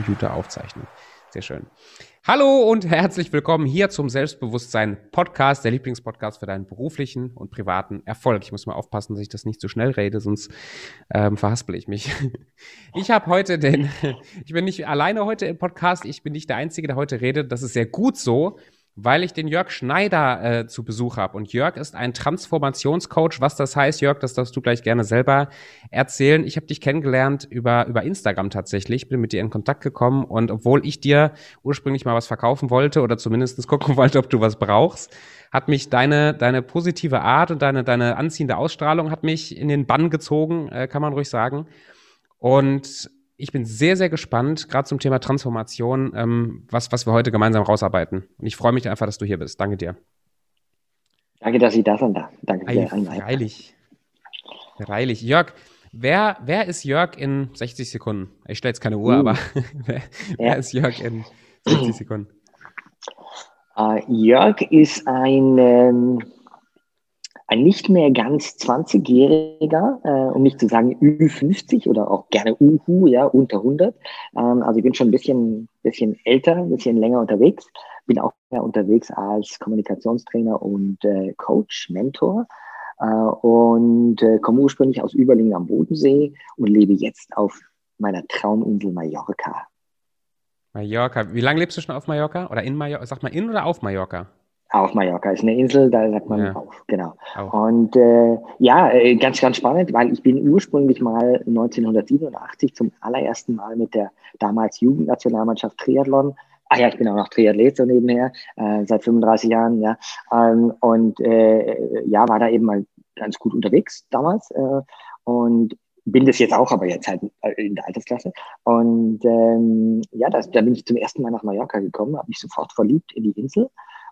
Computer aufzeichnen. Sehr schön. Hallo und herzlich willkommen hier zum Selbstbewusstsein Podcast, der Lieblingspodcast für deinen beruflichen und privaten Erfolg. Ich muss mal aufpassen, dass ich das nicht zu so schnell rede, sonst ähm, verhaspel ich mich. Ich habe heute den, ich bin nicht alleine heute im Podcast, ich bin nicht der Einzige, der heute redet. Das ist sehr gut so, weil ich den Jörg Schneider äh, zu Besuch habe. Und Jörg ist ein Transformationscoach. Was das heißt, Jörg, das darfst du gleich gerne selber erzählen. Ich habe dich kennengelernt über, über Instagram tatsächlich, bin mit dir in Kontakt gekommen und obwohl ich dir ursprünglich mal was verkaufen wollte oder zumindest gucken wollte, ob du was brauchst, hat mich deine, deine positive Art und deine, deine anziehende Ausstrahlung hat mich in den Bann gezogen, äh, kann man ruhig sagen. Und ich bin sehr, sehr gespannt, gerade zum Thema Transformation, ähm, was, was wir heute gemeinsam rausarbeiten. Und ich freue mich einfach, dass du hier bist. Danke dir. Danke, dass ich da sein darf. Danke für die Einladung. Freilich. Freilich. Jörg, wer, wer ist Jörg in 60 Sekunden? Ich stelle jetzt keine Uhr, uh. aber wer, wer ist Jörg in 60 Sekunden? Uh, Jörg ist ein ähm, ein nicht mehr ganz 20-Jähriger, äh, um nicht zu sagen Ü50 oder auch gerne Uhu, ja, unter 100. Ähm, also ich bin schon ein bisschen, bisschen älter, ein bisschen länger unterwegs. Bin auch mehr unterwegs als Kommunikationstrainer und äh, Coach, Mentor. Äh, und äh, komme ursprünglich aus Überlingen am Bodensee und lebe jetzt auf meiner Trauminsel Mallorca. Mallorca. Wie lange lebst du schon auf Mallorca? Oder in Mallorca? Sag mal in oder auf Mallorca? Auf Mallorca ist eine Insel, da sagt man ja. auf, genau. Auf. Und äh, ja, äh, ganz, ganz spannend, weil ich bin ursprünglich mal 1987 zum allerersten Mal mit der damals Jugendnationalmannschaft Triathlon Ah ja, ich bin auch noch Triathlet so nebenher, äh, seit 35 Jahren, ja. Ähm, und äh, ja, war da eben mal ganz gut unterwegs damals. Äh, und bin das jetzt auch, aber jetzt halt in der Altersklasse. Und ähm, ja, das, da bin ich zum ersten Mal nach Mallorca gekommen, habe mich sofort verliebt in die Insel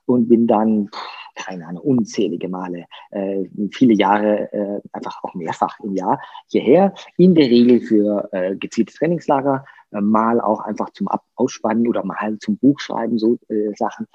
und bin dann, keine Ahnung, unzählige Male, äh, viele Jahre, äh, einfach auch mehrfach im Jahr hierher, in der Regel für äh, gezieltes Trainingslager, äh, mal auch einfach zum Ab Ausspannen oder mal zum Buchschreiben, so äh, Sachen.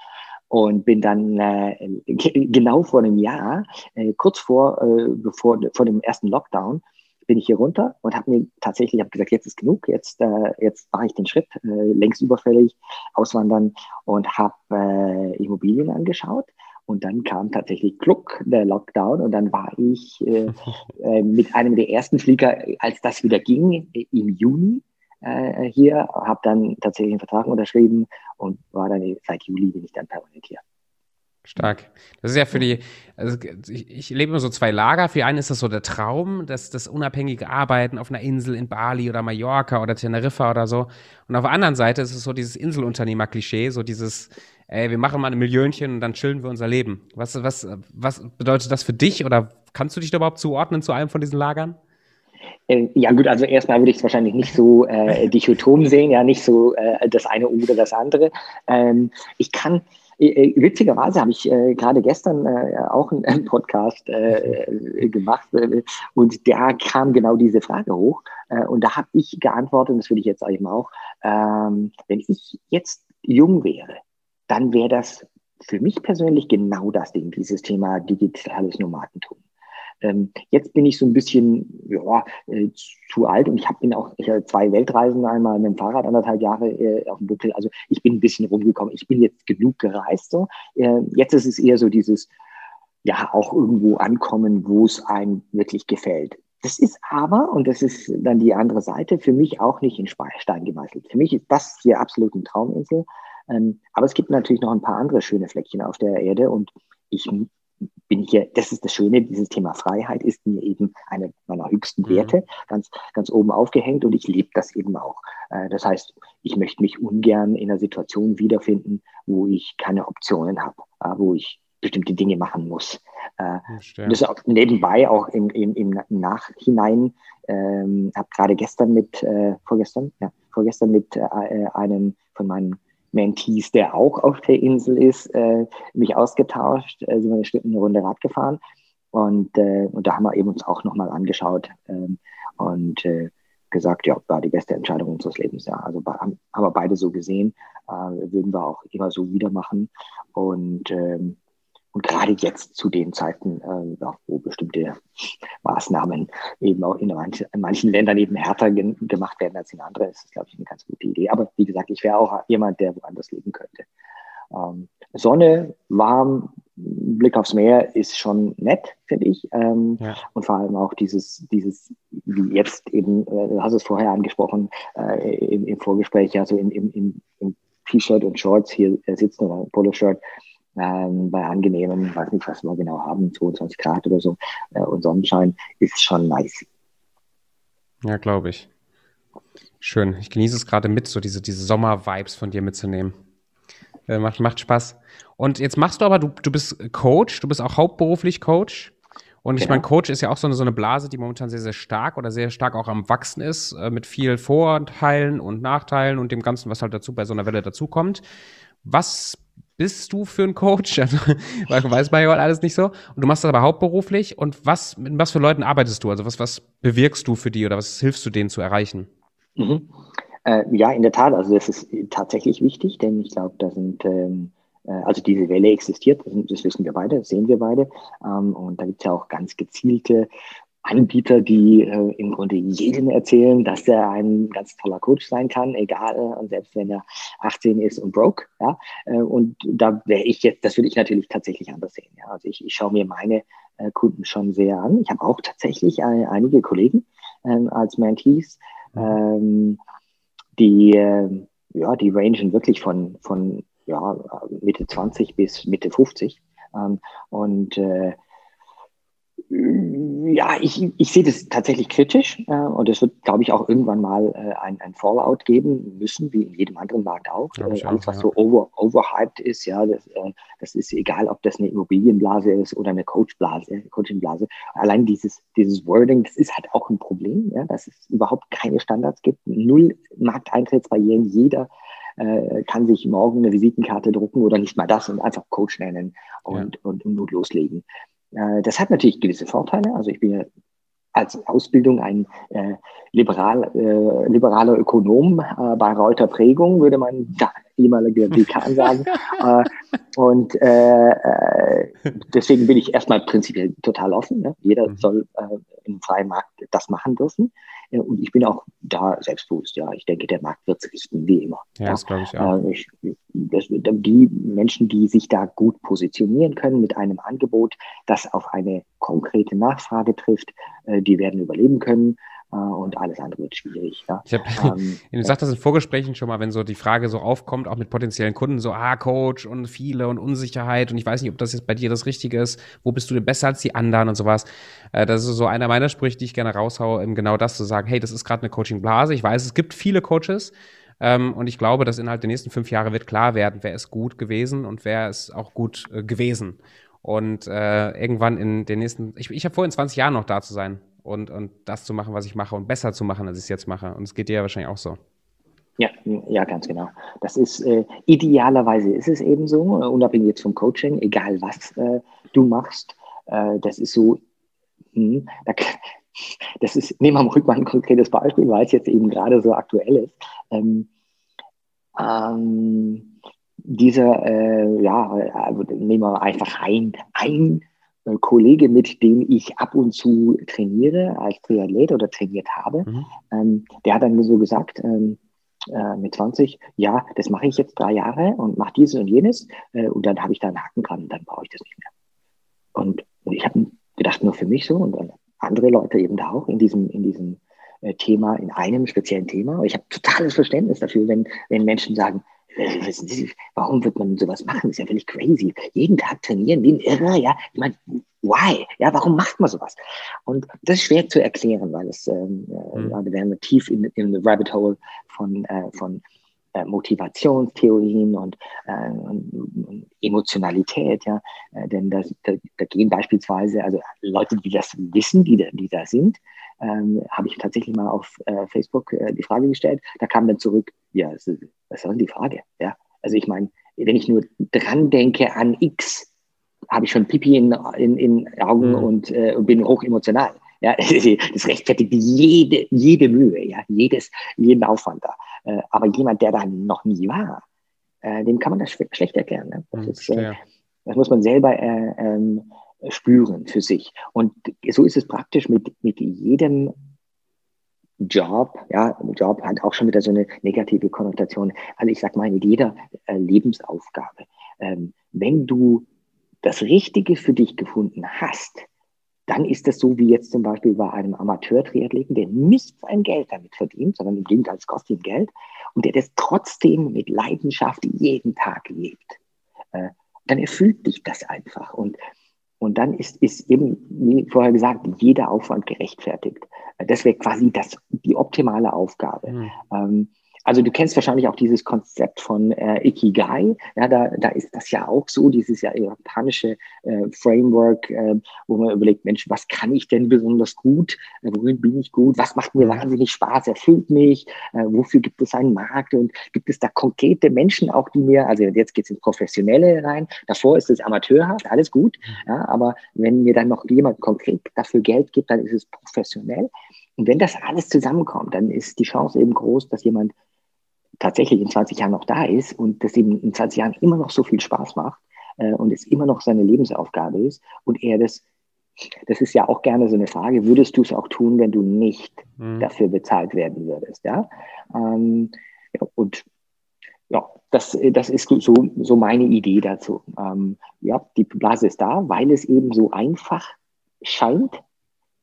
Und bin dann äh, genau vor einem Jahr, äh, kurz vor, äh, bevor, vor dem ersten Lockdown, bin ich hier runter und habe mir tatsächlich, habe gesagt, jetzt ist genug, jetzt, äh, jetzt mache ich den Schritt, äh, längst überfällig, auswandern und habe äh, Immobilien angeschaut. Und dann kam tatsächlich Kluck, der Lockdown, und dann war ich äh, äh, mit einem der ersten Flieger, als das wieder ging, im Juni äh, hier, habe dann tatsächlich einen Vertrag unterschrieben und war dann seit Juli bin ich dann permanent hier. Stark. Das ist ja für die, also ich, ich lebe immer so zwei Lager. Für einen ist das so der Traum, das, das unabhängige Arbeiten auf einer Insel in Bali oder Mallorca oder Teneriffa oder so. Und auf der anderen Seite ist es so dieses Inselunternehmer-Klischee, so dieses, ey, wir machen mal ein Millionchen und dann chillen wir unser Leben. Was, was, was bedeutet das für dich oder kannst du dich da überhaupt zuordnen zu einem von diesen Lagern? Äh, ja gut, also erstmal würde ich es wahrscheinlich nicht so äh, dichotom sehen, ja, nicht so äh, das eine oder das andere. Ähm, ich kann, witzigerweise habe ich äh, gerade gestern äh, auch einen, Podcast äh, äh gemacht und da kam genau diese Frage hoch und da habe ich geantwortet, und das würde ich jetzt eben auch, ähm, wenn ich jetzt jung wäre, dann wäre das für mich persönlich genau das Ding, dieses Thema digitales Nomadentum. Ähm, jetzt bin ich so ein bisschen ja, äh, zu alt und ich habe auch ich habe zwei Weltreisen einmal mit dem Fahrrad anderthalb Jahre äh, auf dem Buckel. Also ich bin ein bisschen rumgekommen. Ich bin jetzt genug gereist. So. Äh, jetzt ist es eher so dieses ja auch irgendwo ankommen, wo es einem wirklich gefällt. Das ist aber, und das ist dann die andere Seite, für mich auch nicht in Stein gemeißelt. Für mich ist das hier absolut eine Trauminsel. Ähm, aber es gibt natürlich noch ein paar andere schöne Fleckchen auf der Erde und ich bin hier, das ist das Schöne, dieses Thema Freiheit ist mir eben eine meiner höchsten mhm. Werte, mhm. ganz, ganz oben aufgehängt und ich lebe das eben auch. Äh, das heißt, ich möchte mich ungern in einer Situation wiederfinden, wo ich keine Optionen habe, äh, wo ich bestimmte Dinge machen muss. Äh, das auch nebenbei auch im, im, im Nachhinein, ähm, habe gerade gestern mit, äh, vorgestern, ja, vorgestern mit äh, einem von meinen Mentees, der auch auf der Insel ist, äh, mich ausgetauscht, äh, sind wir eine Stunde eine Runde Rad gefahren und, äh, und da haben wir eben uns auch nochmal angeschaut ähm, und äh, gesagt, ja, war die beste Entscheidung unseres Lebens. Ja, also haben, haben wir beide so gesehen, äh, würden wir auch immer so wieder machen und ähm, und gerade jetzt zu den Zeiten, äh, wo bestimmte Maßnahmen eben auch in, manchen, in manchen Ländern eben härter ge gemacht werden als in anderen, ist das, glaube ich, eine ganz gute Idee. Aber wie gesagt, ich wäre auch jemand, der woanders leben könnte. Ähm, Sonne, warm, Blick aufs Meer ist schon nett, finde ich. Ähm, ja. Und vor allem auch dieses, dieses, wie jetzt eben, äh, du hast es vorher angesprochen, äh, im, im, Vorgespräch, also im, im, im T-Shirt und Shorts hier sitzen oder Poloshirt, ähm, bei angenehmen, weiß nicht, was wir genau haben, 22 Grad oder so äh, und Sonnenschein, ist schon nice. Ja, glaube ich. Schön. Ich genieße es gerade mit, so diese, diese Sommer-Vibes von dir mitzunehmen. Äh, macht, macht Spaß. Und jetzt machst du aber, du, du bist Coach, du bist auch hauptberuflich Coach. Und ich genau. meine, Coach ist ja auch so eine, so eine Blase, die momentan sehr, sehr stark oder sehr stark auch am Wachsen ist, äh, mit viel Vorteilen und Nachteilen und dem Ganzen, was halt dazu bei so einer Welle dazukommt. Was bist du für ein Coach? Also, weiß man ja alles nicht so. Und du machst das aber hauptberuflich. Und was, mit was für Leuten arbeitest du? Also was, was bewirkst du für die oder was hilfst du denen zu erreichen? Mhm. Äh, ja, in der Tat. Also das ist tatsächlich wichtig, denn ich glaube, da sind ähm, äh, also diese Welle existiert, das wissen wir beide, das sehen wir beide. Ähm, und da gibt es ja auch ganz gezielte Anbieter, die äh, im Grunde jedem erzählen, dass er ein ganz toller Coach sein kann, egal, und selbst wenn er 18 ist und broke. Ja? Äh, und da wäre ich jetzt, das würde ich natürlich tatsächlich anders sehen. Ja? Also ich, ich schaue mir meine äh, Kunden schon sehr an. Ich habe auch tatsächlich äh, einige Kollegen ähm, als Mentees, ähm, die, äh, ja, die rangen wirklich von, von ja, Mitte 20 bis Mitte 50. Ähm, und äh, ja, ich, ich sehe das tatsächlich kritisch äh, und es wird, glaube ich, auch irgendwann mal äh, ein, ein Fallout geben müssen, wie in jedem anderen Markt auch. Äh, alles, was ja. so over, overhyped ist, ja, das, äh, das ist egal, ob das eine Immobilienblase ist oder eine Coachblase, Coachingblase. Allein dieses, dieses Wording, das ist halt auch ein Problem, ja, dass es überhaupt keine Standards gibt, null Markteintrittsbarrieren, jeder äh, kann sich morgen eine Visitenkarte drucken oder nicht mal das und einfach Coach nennen und, ja. und, und, und loslegen. Äh, das hat natürlich gewisse Vorteile. Also ich bin ja als Ausbildung ein äh, liberal, äh, liberaler Ökonom äh, bei Reuter Prägung, würde man da ehemaliger Dekan sagen. äh, und äh, äh, deswegen bin ich erstmal prinzipiell total offen. Ne? Jeder mhm. soll äh, im freien Markt das machen dürfen. Und ich bin auch da selbstbewusst. Ja, ich denke, der Markt wird es richten, wie immer. Ja, ja. das glaube ich auch. Ich, das, die Menschen, die sich da gut positionieren können mit einem Angebot, das auf eine konkrete Nachfrage trifft, die werden überleben können. Äh, und alles andere wird schwierig. Ja. Ich habe, ähm, du sagst das in Vorgesprächen schon mal, wenn so die Frage so aufkommt, auch mit potenziellen Kunden, so, ah, Coach und viele und Unsicherheit und ich weiß nicht, ob das jetzt bei dir das Richtige ist, wo bist du denn besser als die anderen und sowas. Äh, das ist so einer meiner Sprüche, die ich gerne raushaue, eben genau das zu sagen, hey, das ist gerade eine Coaching-Blase. Ich weiß, es gibt viele Coaches, ähm, und ich glaube, dass innerhalb der nächsten fünf Jahre wird klar werden, wer ist gut gewesen und wer ist auch gut äh, gewesen. Und äh, irgendwann in den nächsten, ich, ich habe vor, in 20 Jahren noch da zu sein und, und das zu machen, was ich mache und besser zu machen, als ich es jetzt mache. Und es geht dir ja wahrscheinlich auch so. Ja, ja, ganz genau. Das ist äh, idealerweise ist es eben so, äh, unabhängig jetzt vom Coaching, egal was äh, du machst. Äh, das ist so, hm, da, das ist, nehmen wir rück mal ein konkretes Beispiel, weil es jetzt eben gerade so aktuell ist. Ähm, ähm, dieser, äh, ja, also nehmen wir einfach ein, ein Kollege, mit dem ich ab und zu trainiere, als Triathlet oder trainiert habe, mhm. ähm, der hat dann so gesagt, ähm, äh, mit 20, ja, das mache ich jetzt drei Jahre und mache dieses und jenes äh, und dann habe ich da einen Haken dran und dann brauche ich das nicht mehr. Und, und ich habe gedacht, nur für mich so und dann andere Leute eben da auch in diesem, in diesem äh, Thema, in einem speziellen Thema. ich habe totales Verständnis dafür, wenn, wenn Menschen sagen, warum wird man sowas machen? Das ist ja völlig crazy. Jeden Tag trainieren wie ein Irrer, ja. Ich meine, why? Ja, warum macht man sowas? Und das ist schwer zu erklären, weil es, ähm, mhm. da wären wir tief in, in the rabbit hole von, äh, von äh, Motivationstheorien und, äh, und, und, Emotionalität, ja. Äh, denn das, da, da, gehen beispielsweise, also Leute, die das wissen, die da, die da sind, ähm, habe ich tatsächlich mal auf äh, Facebook die Frage gestellt. Da kam dann zurück, ja, was ist denn die Frage? Ja, also ich meine, wenn ich nur dran denke an X, habe ich schon Pipi in, in, in Augen mhm. und äh, bin hoch emotional. Ja, das rechtfertigt jede, jede Mühe, ja, jedes, jeden Aufwand da. Äh, aber jemand, der da noch nie war, äh, dem kann man das sch schlecht erklären. Ne? Das mhm, ist, äh, Das muss man selber äh, ähm, spüren für sich. Und so ist es praktisch mit, mit jedem Job, ja, Job hat auch schon wieder so eine negative Konnotation. Also ich sag mal, mit jeder äh, Lebensaufgabe. Ähm, wenn du das Richtige für dich gefunden hast, dann ist das so wie jetzt zum Beispiel bei einem Amateur-Triathleten, der nicht sein Geld damit verdient, sondern im Gegenteil, es kostet ihm Geld und der das trotzdem mit Leidenschaft jeden Tag lebt. Äh, dann erfüllt dich das einfach. Und und dann ist, ist eben, wie vorher gesagt, jeder Aufwand gerechtfertigt. Das wäre quasi das, die optimale Aufgabe. Mhm. Ähm, also du kennst wahrscheinlich auch dieses Konzept von äh, Ikigai. Ja, da, da ist das ja auch so, dieses ja japanische äh, Framework, äh, wo man überlegt, Mensch, was kann ich denn besonders gut? Äh, worin bin ich gut? Was macht mir wahnsinnig Spaß? Erfüllt mich? Äh, wofür gibt es einen Markt? Und gibt es da konkrete Menschen auch, die mir, also jetzt geht es ins Professionelle rein. Davor ist es amateurhaft, alles gut. Ja, aber wenn mir dann noch jemand konkret dafür Geld gibt, dann ist es professionell. Und wenn das alles zusammenkommt, dann ist die Chance eben groß, dass jemand tatsächlich in 20 Jahren noch da ist und das eben in 20 Jahren immer noch so viel Spaß macht äh, und es immer noch seine Lebensaufgabe ist und er das, das ist ja auch gerne so eine Frage, würdest du es auch tun, wenn du nicht mhm. dafür bezahlt werden würdest, ja? Ähm, ja und ja, das, das ist so, so meine Idee dazu. Ähm, ja, die Blase ist da, weil es eben so einfach scheint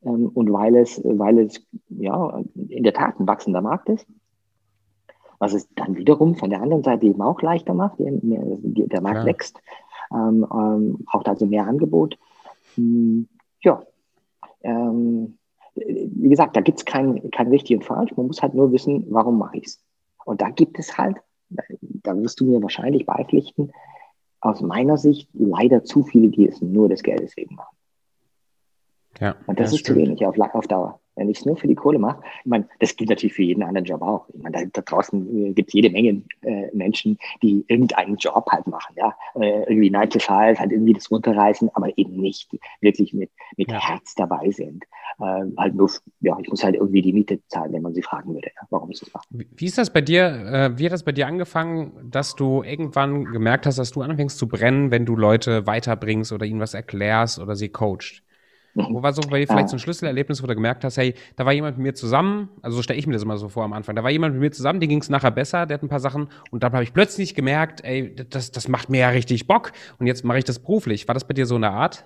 ähm, und weil es, weil es ja in der Tat ein wachsender Markt ist was es dann wiederum von der anderen Seite eben auch leichter macht. Der, der Markt ja. wächst, ähm, ähm, braucht also mehr Angebot. Hm, ja, ähm, wie gesagt, da gibt es kein, kein richtig und falsch. Man muss halt nur wissen, warum mache ich es. Und da gibt es halt, da wirst du mir wahrscheinlich beipflichten, aus meiner Sicht leider zu viele, die es nur des Geldes wegen machen. Ja, und das, das ist stimmt. zu wenig auf, auf Dauer. Wenn ich es nur für die Kohle mache, ich meine, das gilt natürlich für jeden anderen Job auch. Ich meine, da, da draußen äh, gibt es jede Menge äh, Menschen, die irgendeinen Job halt machen, ja. Äh, irgendwie 9 to 5, halt irgendwie das runterreißen, aber eben nicht wirklich mit, mit ja. Herz dabei sind. Äh, halt nur, ja, ich muss halt irgendwie die Miete zahlen, wenn man sie fragen würde, ja, warum ich das mache. Wie ist das bei dir, äh, wie hat das bei dir angefangen, dass du irgendwann gemerkt hast, dass du anfängst zu brennen, wenn du Leute weiterbringst oder ihnen was erklärst oder sie coacht? Wo war so bei dir vielleicht so ein Schlüsselerlebnis, wo du gemerkt hast, hey, da war jemand mit mir zusammen, also so stelle ich mir das immer so vor am Anfang, da war jemand mit mir zusammen, dem ging es nachher besser, der hat ein paar Sachen und dann habe ich plötzlich gemerkt, ey, das, das macht mir ja richtig Bock und jetzt mache ich das beruflich. War das bei dir so eine Art?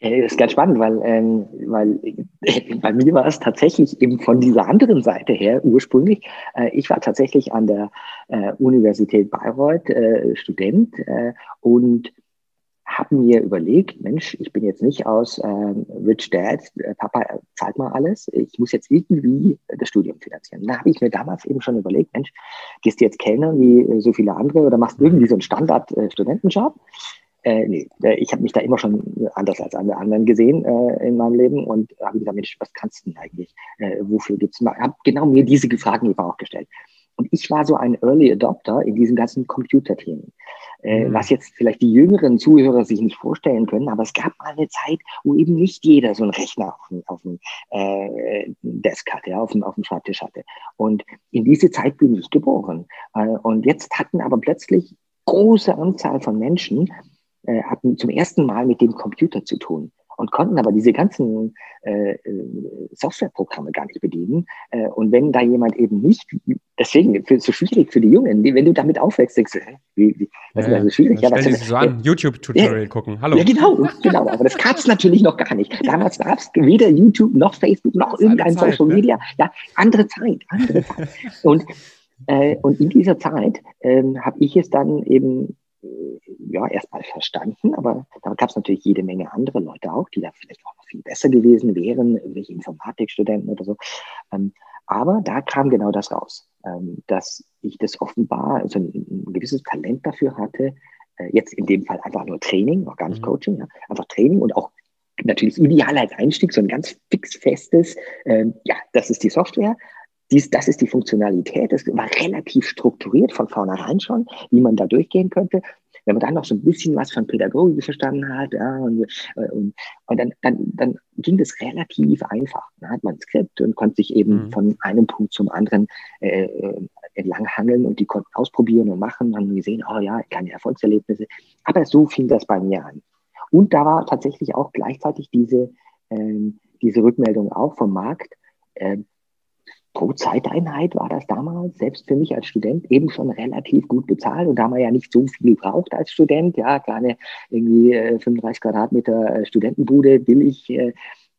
Das ist ganz spannend, weil, ähm, weil äh, bei mir war es tatsächlich eben von dieser anderen Seite her ursprünglich. Äh, ich war tatsächlich an der äh, Universität Bayreuth äh, Student äh, und habe mir überlegt, Mensch, ich bin jetzt nicht aus ähm, Rich Dad, äh, Papa äh, zahlt mal alles, ich muss jetzt irgendwie das Studium finanzieren. Da habe ich mir damals eben schon überlegt, Mensch, gehst du jetzt Kellner wie äh, so viele andere oder machst irgendwie so einen Standard-Studentenjob? Äh, nee, ich habe mich da immer schon anders als alle anderen gesehen äh, in meinem Leben und habe gesagt, Mensch, was kannst du denn eigentlich? Äh, wofür gibt's? Habe genau mir diese Fragen eben auch gestellt. Und ich war so ein Early Adopter in diesen ganzen Computerthemen. Äh, mhm. Was jetzt vielleicht die jüngeren Zuhörer sich nicht vorstellen können, aber es gab mal eine Zeit, wo eben nicht jeder so einen Rechner auf dem, auf dem äh, Desk hatte, auf, dem, auf dem Schreibtisch hatte. Und in diese Zeit bin ich geboren. Äh, und jetzt hatten aber plötzlich große Anzahl von Menschen äh, hatten zum ersten Mal mit dem Computer zu tun und konnten aber diese ganzen äh, äh, Softwareprogramme gar nicht bedienen. Äh, und wenn da jemand eben nicht, deswegen ist es so schwierig für die Jungen, wenn du damit aufwächst, denkst du, wie, wie, das ist ja, so schwierig. Ja, stell so an, YouTube-Tutorial ja, gucken, hallo. Ja, genau, genau, aber das gab es natürlich noch gar nicht. Damals gab es weder YouTube noch Facebook noch irgendein Zeit, Social ne? Media. Ja, andere Zeit, andere Zeit. und, äh, und in dieser Zeit ähm, habe ich es dann eben ja, erstmal verstanden, aber da gab es natürlich jede Menge andere Leute auch, die da vielleicht auch noch viel besser gewesen wären, irgendwelche Informatikstudenten oder so. Ähm, aber da kam genau das raus, ähm, dass ich das offenbar, also ein, ein gewisses Talent dafür hatte, äh, jetzt in dem Fall einfach nur Training, noch gar nicht mhm. Coaching, ja, einfach Training und auch natürlich ideal als Einstieg, so ein ganz fix festes, ähm, ja, das ist die Software, dies, das ist die Funktionalität. Es war relativ strukturiert von vornherein schon, wie man da durchgehen könnte. Wenn man dann noch so ein bisschen was von Pädagogik verstanden hat, ja, und, äh, und, und dann, dann, dann ging das relativ einfach. Dann hat man ein Skript und konnte sich eben mhm. von einem Punkt zum anderen äh, äh entlang hangeln und die konnten ausprobieren und machen, haben gesehen, oh ja, keine Erfolgserlebnisse. Aber so fing das bei mir an. Und da war tatsächlich auch gleichzeitig diese, ähm, diese Rückmeldung auch vom Markt. Ähm, pro Zeiteinheit war das damals, selbst für mich als Student, eben schon relativ gut bezahlt. Und da man ja nicht so viel braucht als Student, ja, kleine irgendwie äh, 35 Quadratmeter äh, Studentenbude, billig äh,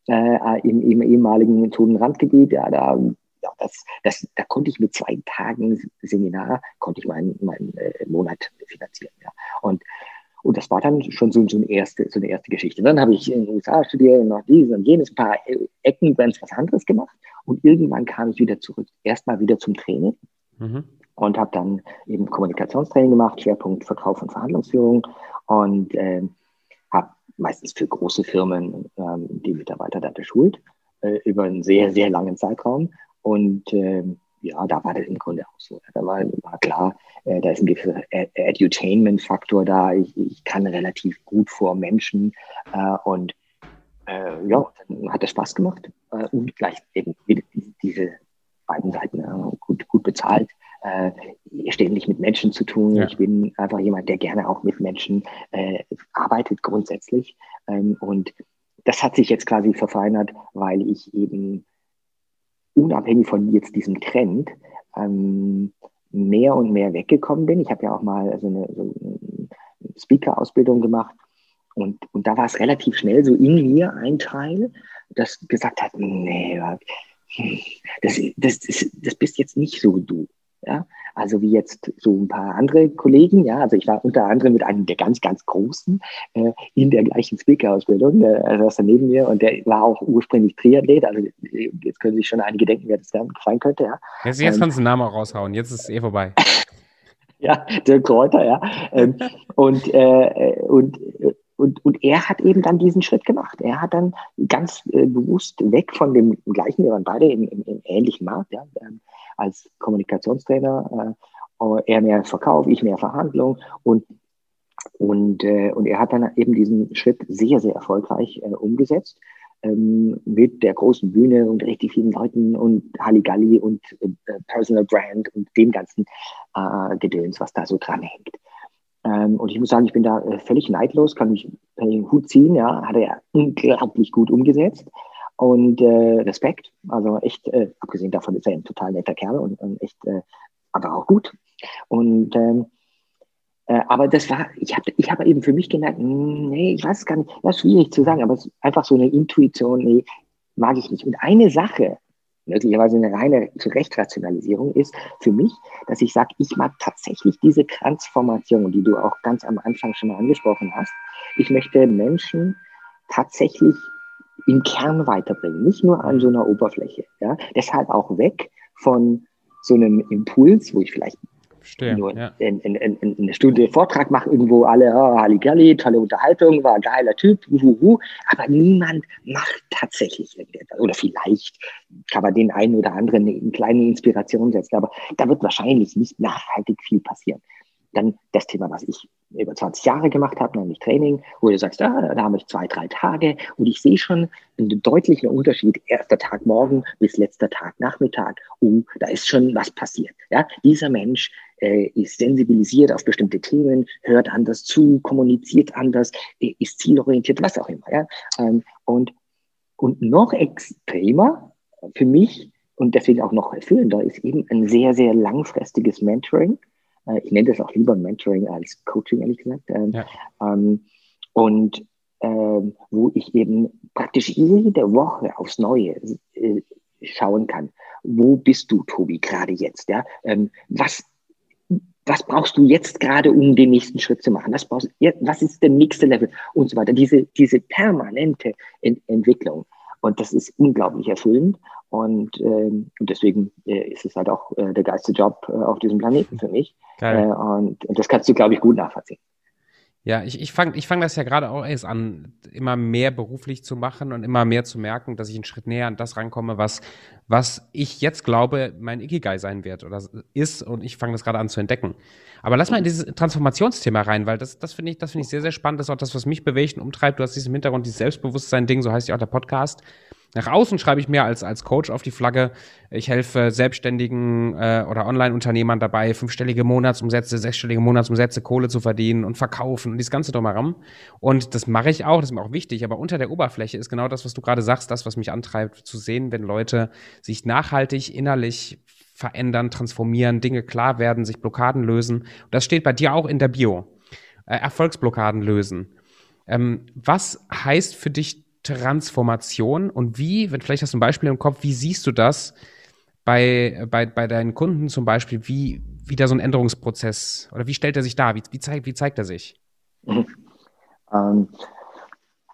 äh, im, im ehemaligen Methodenrandgebiet, ja, da ja, das, das, da konnte ich mit zwei Tagen Seminar, konnte ich meinen, meinen äh, Monat finanzieren. Ja. Und, und das war dann schon so, so, eine, erste, so eine erste Geschichte. Dann habe ich in den USA studiert, noch dieses und jenes, ein paar Ecken, ganz was anderes gemacht. Und irgendwann kam ich wieder zurück, erstmal wieder zum Training. Mhm. Und habe dann eben Kommunikationstraining gemacht, Schwerpunkt Verkauf und Verhandlungsführung. Und äh, habe meistens für große Firmen ähm, die Mitarbeiter da geschult äh, über einen sehr, sehr langen Zeitraum. Und äh, ja, da war das im Grunde auch so. Da war, war klar, äh, da ist ein gewisser Edutainment-Faktor da. Ich, ich, kann relativ gut vor Menschen äh, und äh, ja, dann hat es Spaß gemacht äh, und gleich eben diese beiden Seiten äh, gut, gut bezahlt. Äh, ständig mit Menschen zu tun. Ja. Ich bin einfach jemand, der gerne auch mit Menschen äh, arbeitet grundsätzlich. Ähm, und das hat sich jetzt quasi verfeinert, weil ich eben unabhängig von jetzt diesem Trend ähm, mehr und mehr weggekommen bin. Ich habe ja auch mal so eine, so eine Speaker-Ausbildung gemacht und, und da war es relativ schnell so in mir ein Teil, das gesagt hat, nee, das, das, das, das bist jetzt nicht so du. Ja? Also wie jetzt so ein paar andere Kollegen, ja, also ich war unter anderem mit einem der ganz, ganz Großen äh, in der gleichen Speaker-Ausbildung, äh, also das da neben mir und der war auch ursprünglich Triathlet, also jetzt können sich schon einige denken, wer das sein könnte, ja. Jetzt, jetzt ähm, kannst du den Namen auch raushauen, jetzt ist es eh vorbei. ja, der Kräuter, ja. Ähm, und, äh, und und, und er hat eben dann diesen Schritt gemacht. Er hat dann ganz äh, bewusst weg von dem gleichen, wir waren beide im, im, im ähnlichen Markt, ja, ähm, als Kommunikationstrainer, äh, er mehr Verkauf, ich mehr Verhandlung und und, äh, und er hat dann eben diesen Schritt sehr, sehr erfolgreich äh, umgesetzt ähm, mit der großen Bühne und richtig vielen Leuten und Halligalli und äh, Personal Brand und dem ganzen äh, Gedöns, was da so dran hängt. Ähm, und ich muss sagen, ich bin da äh, völlig neidlos, kann mich den Hut ziehen, ja, hat er unglaublich gut umgesetzt. Und äh, Respekt, also echt, äh, abgesehen davon ist er ein total netter Kerl und, und echt, äh, aber auch gut. Und ähm, äh, aber das war, ich habe ich hab eben für mich gemerkt, hm, nee, ich weiß gar nicht, das ist schwierig zu sagen, aber es ist einfach so eine Intuition, nee, mag ich nicht. Und eine Sache, möglicherweise eine reine Rechtrationalisierung ist für mich, dass ich sage, ich mag tatsächlich diese Transformation, die du auch ganz am Anfang schon mal angesprochen hast. Ich möchte Menschen tatsächlich im Kern weiterbringen, nicht nur an so einer Oberfläche. Ja? Deshalb auch weg von so einem Impuls, wo ich vielleicht Verstehe, nur ja. in, in, in, eine Stunde Vortrag mache, irgendwo alle, oh, Halligalli, tolle Unterhaltung, war ein geiler Typ, uhuhu, aber niemand macht tatsächlich irgendetwas. Oder vielleicht kann man den einen oder anderen eine kleine Inspiration setzen, aber da wird wahrscheinlich nicht nachhaltig viel passieren. Dann das Thema, was ich über 20 Jahre gemacht habe, nämlich Training, wo du sagst, ah, da habe ich zwei, drei Tage und ich sehe schon einen deutlichen Unterschied, erster Tag morgen bis letzter Tag Nachmittag. Oh, da ist schon was passiert. Ja, dieser Mensch äh, ist sensibilisiert auf bestimmte Themen, hört anders zu, kommuniziert anders, äh, ist zielorientiert, was auch immer. Ja? Ähm, und, und noch extremer für mich und deswegen auch noch erfüllender ist eben ein sehr, sehr langfristiges Mentoring ich nenne das auch lieber Mentoring als Coaching, ehrlich gesagt. Ähm, ja. ähm, und ähm, wo ich eben praktisch jede Woche aufs Neue äh, schauen kann. Wo bist du, Tobi, gerade jetzt? Ja? Ähm, was, was brauchst du jetzt gerade, um den nächsten Schritt zu machen? Was, brauchst, was ist der nächste Level? Und so weiter. Diese, diese permanente Ent Entwicklung. Und das ist unglaublich erfüllend. Und, ähm, und deswegen äh, ist es halt auch äh, der geilste Job äh, auf diesem Planeten für mich. Äh, und, und das kannst du, glaube ich, gut nachvollziehen. Ja, ich, ich fange ich fang das ja gerade auch erst an, immer mehr beruflich zu machen und immer mehr zu merken, dass ich einen Schritt näher an das rankomme, was, was ich jetzt glaube, mein Ikigai sein wird oder ist und ich fange das gerade an zu entdecken. Aber lass mal in dieses Transformationsthema rein, weil das, das finde ich, das finde ich sehr, sehr spannend. Das ist auch das, was mich bewegt und umtreibt. Du hast diesen Hintergrund, dieses Selbstbewusstsein-Ding, so heißt ja auch der Podcast. Nach außen schreibe ich mehr als, als Coach auf die Flagge. Ich helfe Selbstständigen äh, oder Online-Unternehmern dabei, fünfstellige Monatsumsätze, sechsstellige Monatsumsätze, Kohle zu verdienen und verkaufen und dieses ganze drumherum. Und das mache ich auch, das ist mir auch wichtig. Aber unter der Oberfläche ist genau das, was du gerade sagst, das, was mich antreibt, zu sehen, wenn Leute sich nachhaltig innerlich verändern, transformieren, Dinge klar werden, sich Blockaden lösen. Und das steht bei dir auch in der Bio. Äh, Erfolgsblockaden lösen. Ähm, was heißt für dich Transformation und wie, wenn vielleicht hast du ein Beispiel im Kopf, wie siehst du das bei, bei, bei deinen Kunden zum Beispiel, wie, wie da so ein Änderungsprozess oder wie stellt er sich da, wie, wie, zeigt, wie zeigt er sich? Mhm. Ähm,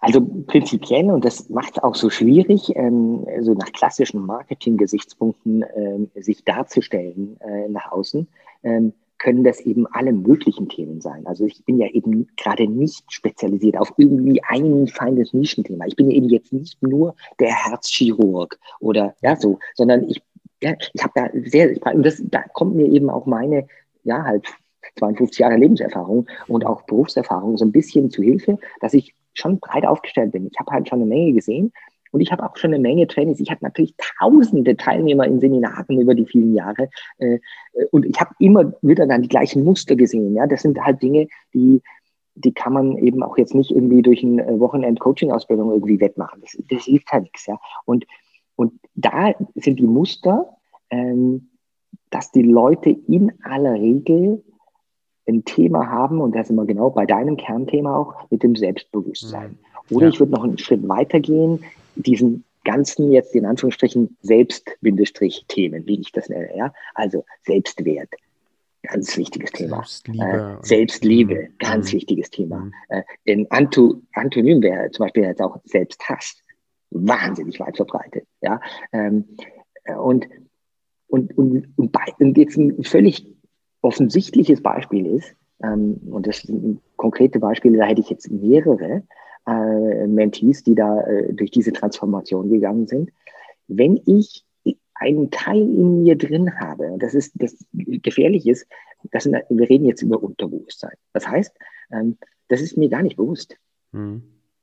also prinzipiell, und das macht es auch so schwierig, ähm, so nach klassischen Marketing-Gesichtspunkten ähm, sich darzustellen äh, nach außen, ähm, können das eben alle möglichen Themen sein. Also ich bin ja eben gerade nicht spezialisiert auf irgendwie ein feines Nischenthema. Ich bin eben jetzt nicht nur der Herzchirurg oder ja so, sondern ich, ja, ich habe da sehr, und das, da kommt mir eben auch meine, ja halt 52 Jahre Lebenserfahrung und auch Berufserfahrung so ein bisschen zu Hilfe, dass ich schon breit aufgestellt bin. Ich habe halt schon eine Menge gesehen und ich habe auch schon eine Menge Trainings. Ich hatte natürlich tausende Teilnehmer in Seminaren über die vielen Jahre. Äh, und ich habe immer wieder dann die gleichen Muster gesehen. Ja, das sind halt Dinge, die, die kann man eben auch jetzt nicht irgendwie durch eine Wochenend-Coaching-Ausbildung irgendwie wettmachen. Das, das hilft halt nichts. Ja. Und, und da sind die Muster, ähm, dass die Leute in aller Regel ein Thema haben, und das sind wir genau bei deinem Kernthema auch, mit dem Selbstbewusstsein. Mhm. Oder ja. ich würde noch einen Schritt weiter gehen, diesen ganzen jetzt in Anführungsstrichen Selbst-Themen, wie ich das nenne, ja. Also Selbstwert, ganz wichtiges Thema. Selbstliebe. Äh, Selbstliebe, mhm. ganz mhm. wichtiges Thema. Mhm. Äh, in Anto, Antonym wäre zum Beispiel jetzt auch Selbsthass, wahnsinnig weit verbreitet, ja. Ähm, äh, und, und, und, und, bei, und jetzt ein völlig offensichtliches Beispiel ist, ähm, und das sind konkrete Beispiele, da hätte ich jetzt mehrere, äh, Mentees, die da äh, durch diese Transformation gegangen sind. Wenn ich einen Teil in mir drin habe, das ist das gefährlich ist, das sind, wir reden jetzt über Unterbewusstsein. Das heißt, ähm, das ist mir gar nicht bewusst. Mhm.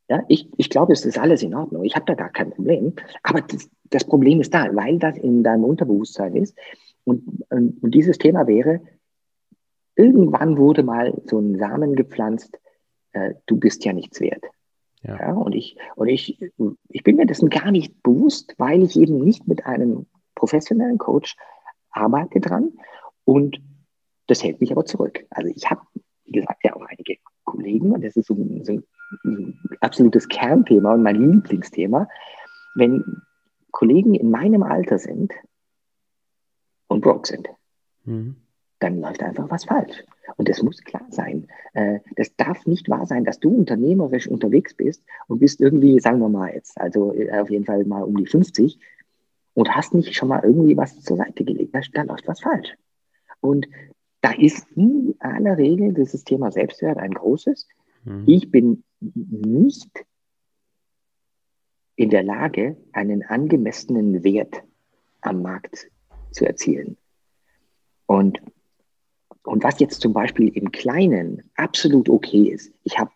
Ja, ich, ich glaube, es ist alles in Ordnung. Ich habe da gar kein Problem. Aber das, das, Problem ist da, weil das in deinem Unterbewusstsein ist. Und, und, und dieses Thema wäre, irgendwann wurde mal so ein Samen gepflanzt, äh, du bist ja nichts wert. Ja. ja. und ich, und ich, ich bin mir dessen gar nicht bewusst, weil ich eben nicht mit einem professionellen Coach arbeite dran. Und das hält mich aber zurück. Also ich habe, wie gesagt, ja auch einige Kollegen, und das ist so, so ein absolutes Kernthema und mein Lieblingsthema, wenn Kollegen in meinem Alter sind und broke sind. Mhm dann läuft einfach was falsch. Und das muss klar sein. Äh, das darf nicht wahr sein, dass du unternehmerisch unterwegs bist und bist irgendwie, sagen wir mal jetzt, also äh, auf jeden Fall mal um die 50 und hast nicht schon mal irgendwie was zur Seite gelegt. Da, läuft was falsch. Und da ist in aller Regel dieses Thema Selbstwert ein großes. Mhm. Ich bin nicht in der Lage, einen angemessenen Wert am Markt zu erzielen. Und und was jetzt zum Beispiel im Kleinen absolut okay ist, ich habe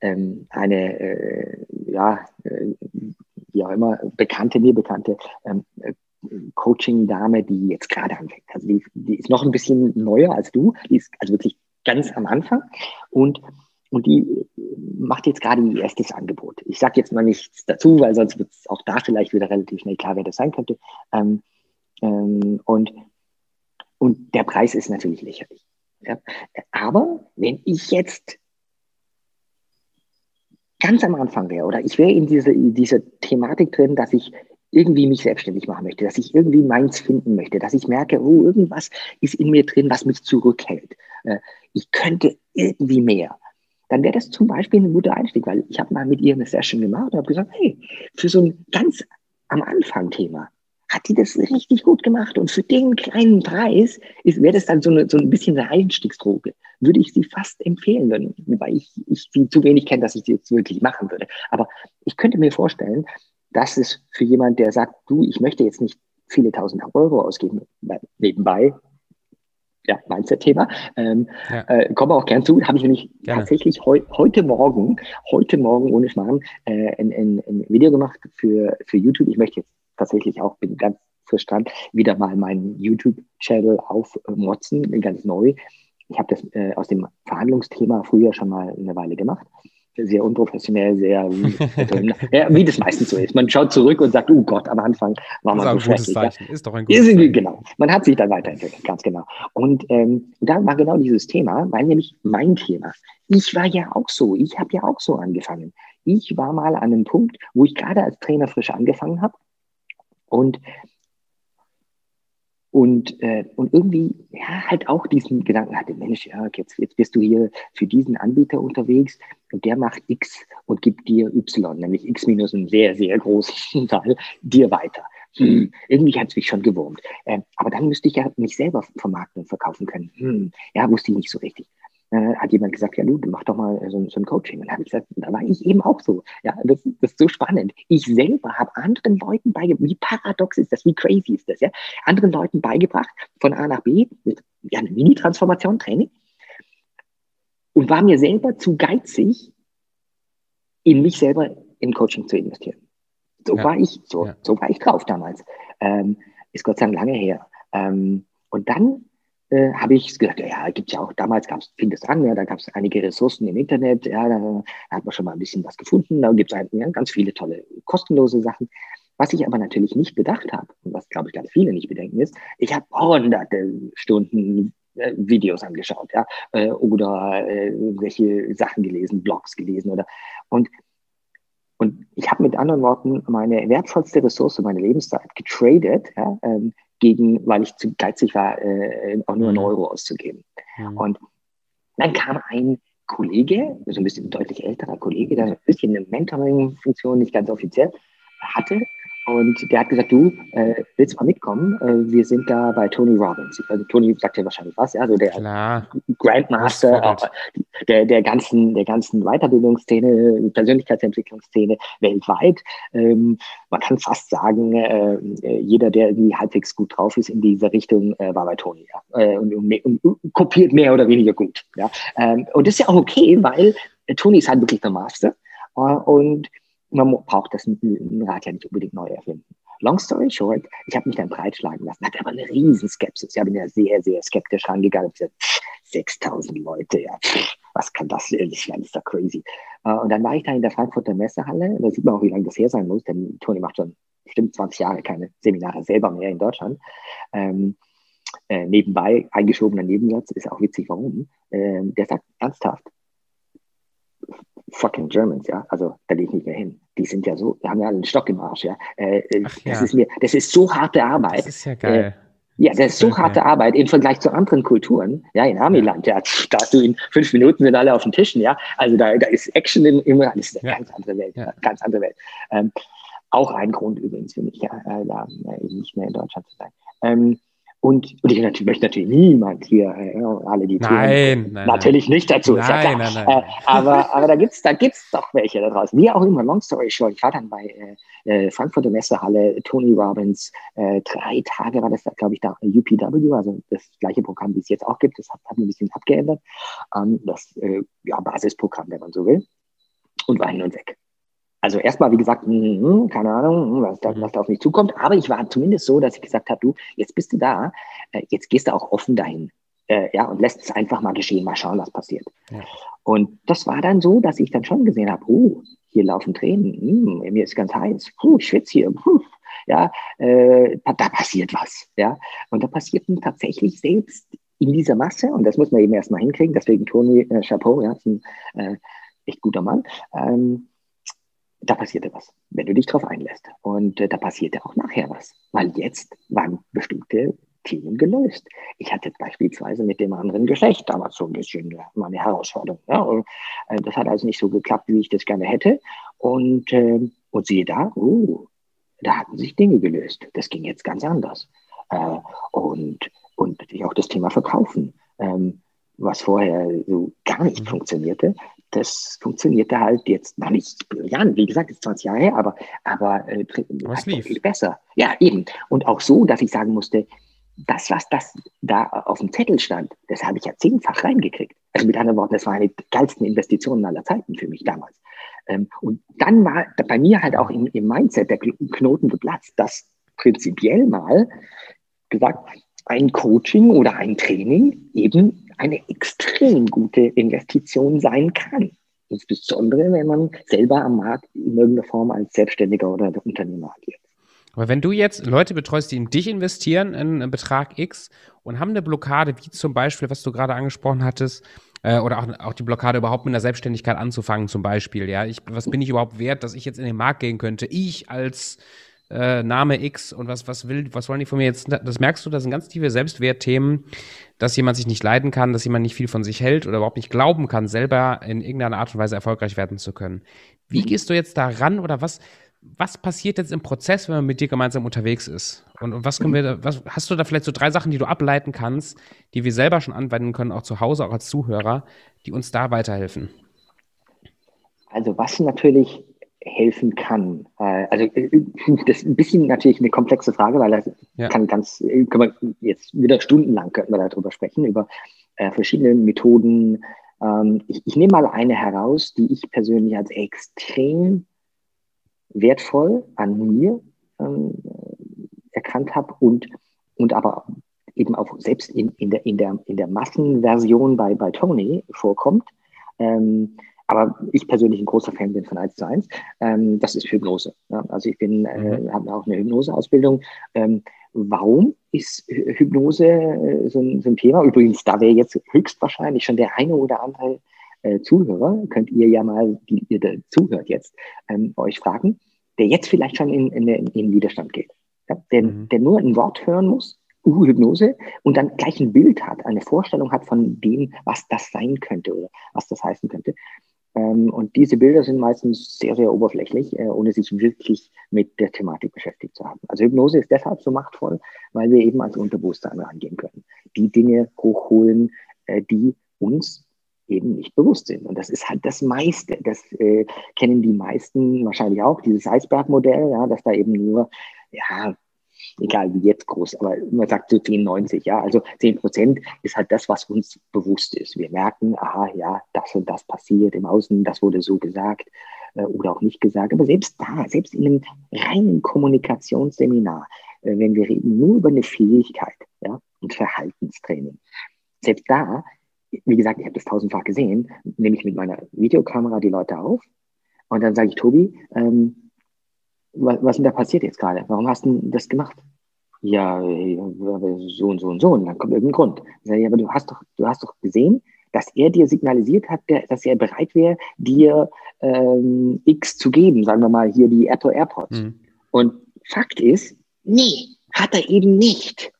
ähm, eine, äh, ja, äh, wie auch immer, bekannte, mir bekannte ähm, äh, Coaching-Dame, die jetzt gerade anfängt. Also die, die ist noch ein bisschen neuer als du, die ist also wirklich ganz am Anfang und, und die macht jetzt gerade ihr erstes Angebot. Ich sage jetzt mal nichts dazu, weil sonst wird es auch da vielleicht wieder relativ schnell klar, wer das sein könnte. Ähm, ähm, und und der Preis ist natürlich lächerlich. Ja. Aber wenn ich jetzt ganz am Anfang wäre oder ich wäre in dieser diese Thematik drin, dass ich irgendwie mich selbstständig machen möchte, dass ich irgendwie meins finden möchte, dass ich merke, oh, irgendwas ist in mir drin, was mich zurückhält. Äh, ich könnte irgendwie mehr. Dann wäre das zum Beispiel ein guter Einstieg, weil ich habe mal mit ihr eine Session gemacht und habe gesagt, hey, für so ein ganz am Anfang Thema, hat die das richtig gut gemacht. Und für den kleinen Preis wäre das dann so, eine, so ein bisschen eine Einstiegsdroge. Würde ich sie fast empfehlen, weil ich, ich sie zu wenig kenne, dass ich sie jetzt wirklich machen würde. Aber ich könnte mir vorstellen, dass es für jemand, der sagt, du, ich möchte jetzt nicht viele tausend Euro ausgeben, nebenbei, ja, Mindset-Thema. Ähm, ja. äh, komme auch gern zu. Habe ich nämlich Gerne. tatsächlich heu heute Morgen, heute Morgen ohne Schmarrn, äh, ein, ein, ein Video gemacht für, für YouTube. Ich möchte jetzt tatsächlich auch, bin ganz frisch dran, wieder mal meinen YouTube-Channel aufmotzen, ganz neu. Ich habe das äh, aus dem Verhandlungsthema früher schon mal eine Weile gemacht sehr unprofessionell, sehr, ja, wie das meistens so ist. Man schaut zurück und sagt, oh Gott, am Anfang war man so schrecklich. Ja. Ist doch ein gutes Zeichen. Genau. Man hat sich dann weiterentwickelt, ganz genau. Und ähm, da war genau dieses Thema, weil nämlich mein Thema. Ich war ja auch so, ich habe ja auch so angefangen. Ich war mal an einem Punkt, wo ich gerade als Trainer frisch angefangen habe und und, äh, und irgendwie ja, halt auch diesen Gedanken hatte, Mensch, ja, jetzt, jetzt bist du hier für diesen Anbieter unterwegs und der macht X und gibt dir Y, nämlich X minus einen sehr, sehr großen Teil, dir weiter. Hm, irgendwie hat es mich schon gewurmt. Äh, aber dann müsste ich ja mich selber vermarkten und verkaufen können. Hm, ja, wusste ich nicht so richtig äh, hat jemand gesagt, ja du, mach doch mal so, so ein Coaching. Und dann habe ich gesagt, da war ich eben auch so. Ja, das, das ist so spannend. Ich selber habe anderen Leuten beigebracht, wie paradox ist das, wie crazy ist das, ja? Anderen Leuten beigebracht, von A nach B, mit ja, eine Mini-Transformation, Training, und war mir selber zu geizig, in mich selber im Coaching zu investieren. So ja. war ich, so, ja. so war ich drauf damals. Ähm, ist Gott sei Dank lange her. Ähm, und dann äh, habe ich gedacht, ja, gibt ja auch, damals gab es, fing das an, ja, da gab es einige Ressourcen im Internet, ja, da, hat man schon mal ein bisschen was gefunden, da gibt es ja, ganz viele tolle kostenlose Sachen. Was ich aber natürlich nicht bedacht habe, und was, glaube ich, ganz viele nicht bedenken, ist, ich habe hunderte Stunden äh, Videos angeschaut, ja, äh, oder äh, welche Sachen gelesen, Blogs gelesen oder und und ich habe mit anderen Worten meine wertvollste Ressource, meine Lebenszeit getradet, ja, ähm, gegen, weil ich zu geizig war, äh, auch nur einen mhm. Euro auszugeben. Mhm. Und dann kam ein Kollege, so ein bisschen deutlich älterer Kollege, der ein bisschen eine Mentoring-Funktion nicht ganz offiziell hatte und der hat gesagt, du äh, willst mal mitkommen? Äh, wir sind da bei Tony Robbins. Also Tony sagt ja wahrscheinlich was, ja, also der Klar. Grandmaster äh, der, der ganzen, der ganzen Weiterbildungsszene, Persönlichkeitsentwicklungsszene weltweit. Ähm, man kann fast sagen, äh, jeder, der irgendwie halbwegs gut drauf ist in dieser Richtung, äh, war bei Tony. Ja. Äh, und, und, und, kopiert mehr oder weniger gut. Ja. Ähm, und das ist ja auch okay, weil Tony ist halt wirklich der Master. und man braucht das Rad ja nicht unbedingt neu erfinden. Long story short, ich habe mich dann breitschlagen lassen, hatte aber eine riesen Skepsis. Ich bin ja sehr, sehr skeptisch rangegangen. Ich gesagt, 6000 Leute, ja, was kann das denn? Das ist doch crazy. Äh, und dann war ich da in der Frankfurter Messehalle. Da sieht man auch, wie lange das her sein muss, denn Toni macht schon bestimmt 20 Jahre keine Seminare selber mehr in Deutschland. Ähm, äh, nebenbei, eingeschobener Nebensatz, ist auch witzig, warum. Ähm, der sagt ernsthaft, fucking Germans, ja. Also da gehe ich nicht mehr hin. Die sind ja so, die haben ja einen Stock im Arsch, ja. Äh, äh das ja. ist mir, das ist so harte Arbeit. Das ist ja geil. Äh, ja, das ist so harte Arbeit im Vergleich zu anderen Kulturen. Ja, in Amiland, ja, da hast du in fünf Minuten sind alle auf den Tischen, ja. Also da, da ist Action im, im das ist eine ja. ganz andere Welt, ja. ganz andere Welt. Ähm, auch ein Grund übrigens für mich, ja, äh, da äh, nicht mehr in Deutschland zu sein. Ähm, und, und ich natürlich, möchte natürlich niemand hier, äh, alle die nein, Themen, nein, natürlich nein. nicht dazu, nein. Nein, nein, äh, aber, aber da gibt's da gibt's doch welche da draußen. Wie auch immer, long story short, ich war dann bei äh, äh Frankfurter Messehalle, Tony Robbins, äh, drei Tage war das, glaube ich, da UPW, also das gleiche Programm, wie es jetzt auch gibt, das hat, hat ein bisschen abgeändert, ähm, das äh, ja, Basisprogramm, wenn man so will, und war hin und weg. Also erstmal, wie gesagt, mh, hm, hm, keine Ahnung, hm, was da, was da auf mich zukommt. Aber ich war zumindest so, dass ich gesagt habe, du, jetzt bist du da, äh, jetzt gehst du auch offen dahin. Äh, ja, und lässt es einfach mal geschehen, mal schauen, was passiert. Ja. Und das war dann so, dass ich dann schon gesehen habe, oh, hier laufen Tränen, hm, mir ist ganz heiß, puh, ich schwitze hier, puh, ja, äh, da, passiert was, ja. Und da passierten tatsächlich selbst in dieser Masse, und das muss man eben erstmal hinkriegen, deswegen Toni äh, Chapeau, ja, ist ein äh, echt guter Mann, ähm, da passierte was, wenn du dich darauf einlässt. Und äh, da passierte auch nachher was, weil jetzt waren bestimmte Themen gelöst. Ich hatte beispielsweise mit dem anderen Geschlecht damals so ein bisschen ja, mal eine Herausforderung. Ja, und, äh, das hat also nicht so geklappt, wie ich das gerne hätte. Und, äh, und siehe da, uh, da hatten sich Dinge gelöst. Das ging jetzt ganz anders. Äh, und, und natürlich auch das Thema Verkaufen. Ähm, was vorher so gar nicht mhm. funktionierte, das funktionierte halt jetzt noch nicht brillant. Wie gesagt, ist 20 Jahre her, aber, aber äh, halt lief. besser. Ja, eben. Und auch so, dass ich sagen musste, das, was das da auf dem Zettel stand, das habe ich ja zehnfach reingekriegt. Also mit anderen Worten, das war eine der geilsten Investitionen aller Zeiten für mich damals. Ähm, und dann war bei mir halt auch im, im Mindset der Knoten geplatzt, dass prinzipiell mal gesagt, ein Coaching oder ein Training eben eine extrem gute Investition sein kann. Insbesondere, wenn man selber am Markt in irgendeiner Form als Selbstständiger oder Unternehmer agiert. Aber wenn du jetzt Leute betreust, die in dich investieren, in einen Betrag X und haben eine Blockade, wie zum Beispiel, was du gerade angesprochen hattest, äh, oder auch, auch die Blockade überhaupt mit einer Selbstständigkeit anzufangen, zum Beispiel, ja, ich, was bin ich überhaupt wert, dass ich jetzt in den Markt gehen könnte? Ich als äh, Name X und was, was will, was wollen die von mir jetzt? Das merkst du, das sind ganz tiefe Selbstwertthemen, dass jemand sich nicht leiden kann, dass jemand nicht viel von sich hält oder überhaupt nicht glauben kann, selber in irgendeiner Art und Weise erfolgreich werden zu können. Wie gehst du jetzt da ran oder was, was passiert jetzt im Prozess, wenn man mit dir gemeinsam unterwegs ist? Und, und was können wir, was, hast du da vielleicht so drei Sachen, die du ableiten kannst, die wir selber schon anwenden können, auch zu Hause, auch als Zuhörer, die uns da weiterhelfen? Also was natürlich helfen kann. Äh, also äh, das ist ein bisschen natürlich eine komplexe Frage, weil das ja. kann ganz, äh, können wir jetzt wieder stundenlang könnten wir darüber sprechen, über verschiedene Methoden. Ähm, ich, ich nehme mal eine heraus, die ich persönlich als extrem wertvoll an mir ähm, erkannt habe und, und aber eben auch selbst in, in, der, in, der, in der Massenversion bei, bei Tony vorkommt. Ähm, aber ich persönlich ein großer Fan bin von 1 zu 1. Ähm, das ist Hypnose. Ja? Also ich bin, äh, mhm. habe auch eine Hypnoseausbildung. Ähm, warum ist Hypnose äh, so, ein, so, ein, Thema? Übrigens, da wäre jetzt höchstwahrscheinlich schon der eine oder andere äh, Zuhörer, könnt ihr ja mal, die ihr da zuhört jetzt, ähm, euch fragen, der jetzt vielleicht schon in, in, in Widerstand geht. Ja? Der, mhm. der nur ein Wort hören muss uh, Hypnose und dann gleich ein Bild hat, eine Vorstellung hat von dem, was das sein könnte oder was das heißen könnte. Ähm, und diese Bilder sind meistens sehr, sehr oberflächlich, äh, ohne sich wirklich mit der Thematik beschäftigt zu haben. Also Hypnose ist deshalb so machtvoll, weil wir eben als Unterbewusstsein rangehen können. Die Dinge hochholen, äh, die uns eben nicht bewusst sind. Und das ist halt das meiste. Das äh, kennen die meisten wahrscheinlich auch, dieses Eisbergmodell, ja, dass da eben nur ja, egal wie jetzt groß, aber man sagt so 10, 90, ja, also 10 Prozent ist halt das, was uns bewusst ist. Wir merken, aha, ja, das und das passiert im Außen, das wurde so gesagt äh, oder auch nicht gesagt. Aber selbst da, selbst in einem reinen Kommunikationsseminar, äh, wenn wir reden nur über eine Fähigkeit, ja, und Verhaltenstraining, selbst da, wie gesagt, ich habe das tausendfach gesehen, nehme ich mit meiner Videokamera die Leute auf und dann sage ich, Tobi, ähm, was, was ist denn da passiert jetzt gerade? Warum hast du das gemacht? Ja, so und so und so. Und dann kommt irgendein Grund. Ich sage, ja, aber du hast doch, du hast doch gesehen, dass er dir signalisiert hat, dass er bereit wäre, dir ähm, X zu geben, sagen wir mal hier die Apple AirPods. Mhm. Und Fakt ist, nee, hat er eben nicht.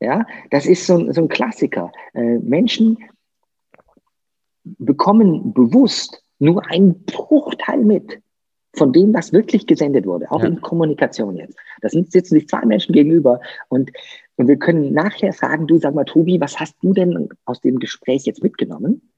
Ja, das ist so, so ein Klassiker. Äh, Menschen bekommen bewusst nur einen Bruchteil mit von dem, was wirklich gesendet wurde, auch ja. in Kommunikation jetzt. Sind, sitzen sich zwei Menschen gegenüber und, und wir können nachher fragen, du sag mal, Tobi, was hast du denn aus dem Gespräch jetzt mitgenommen?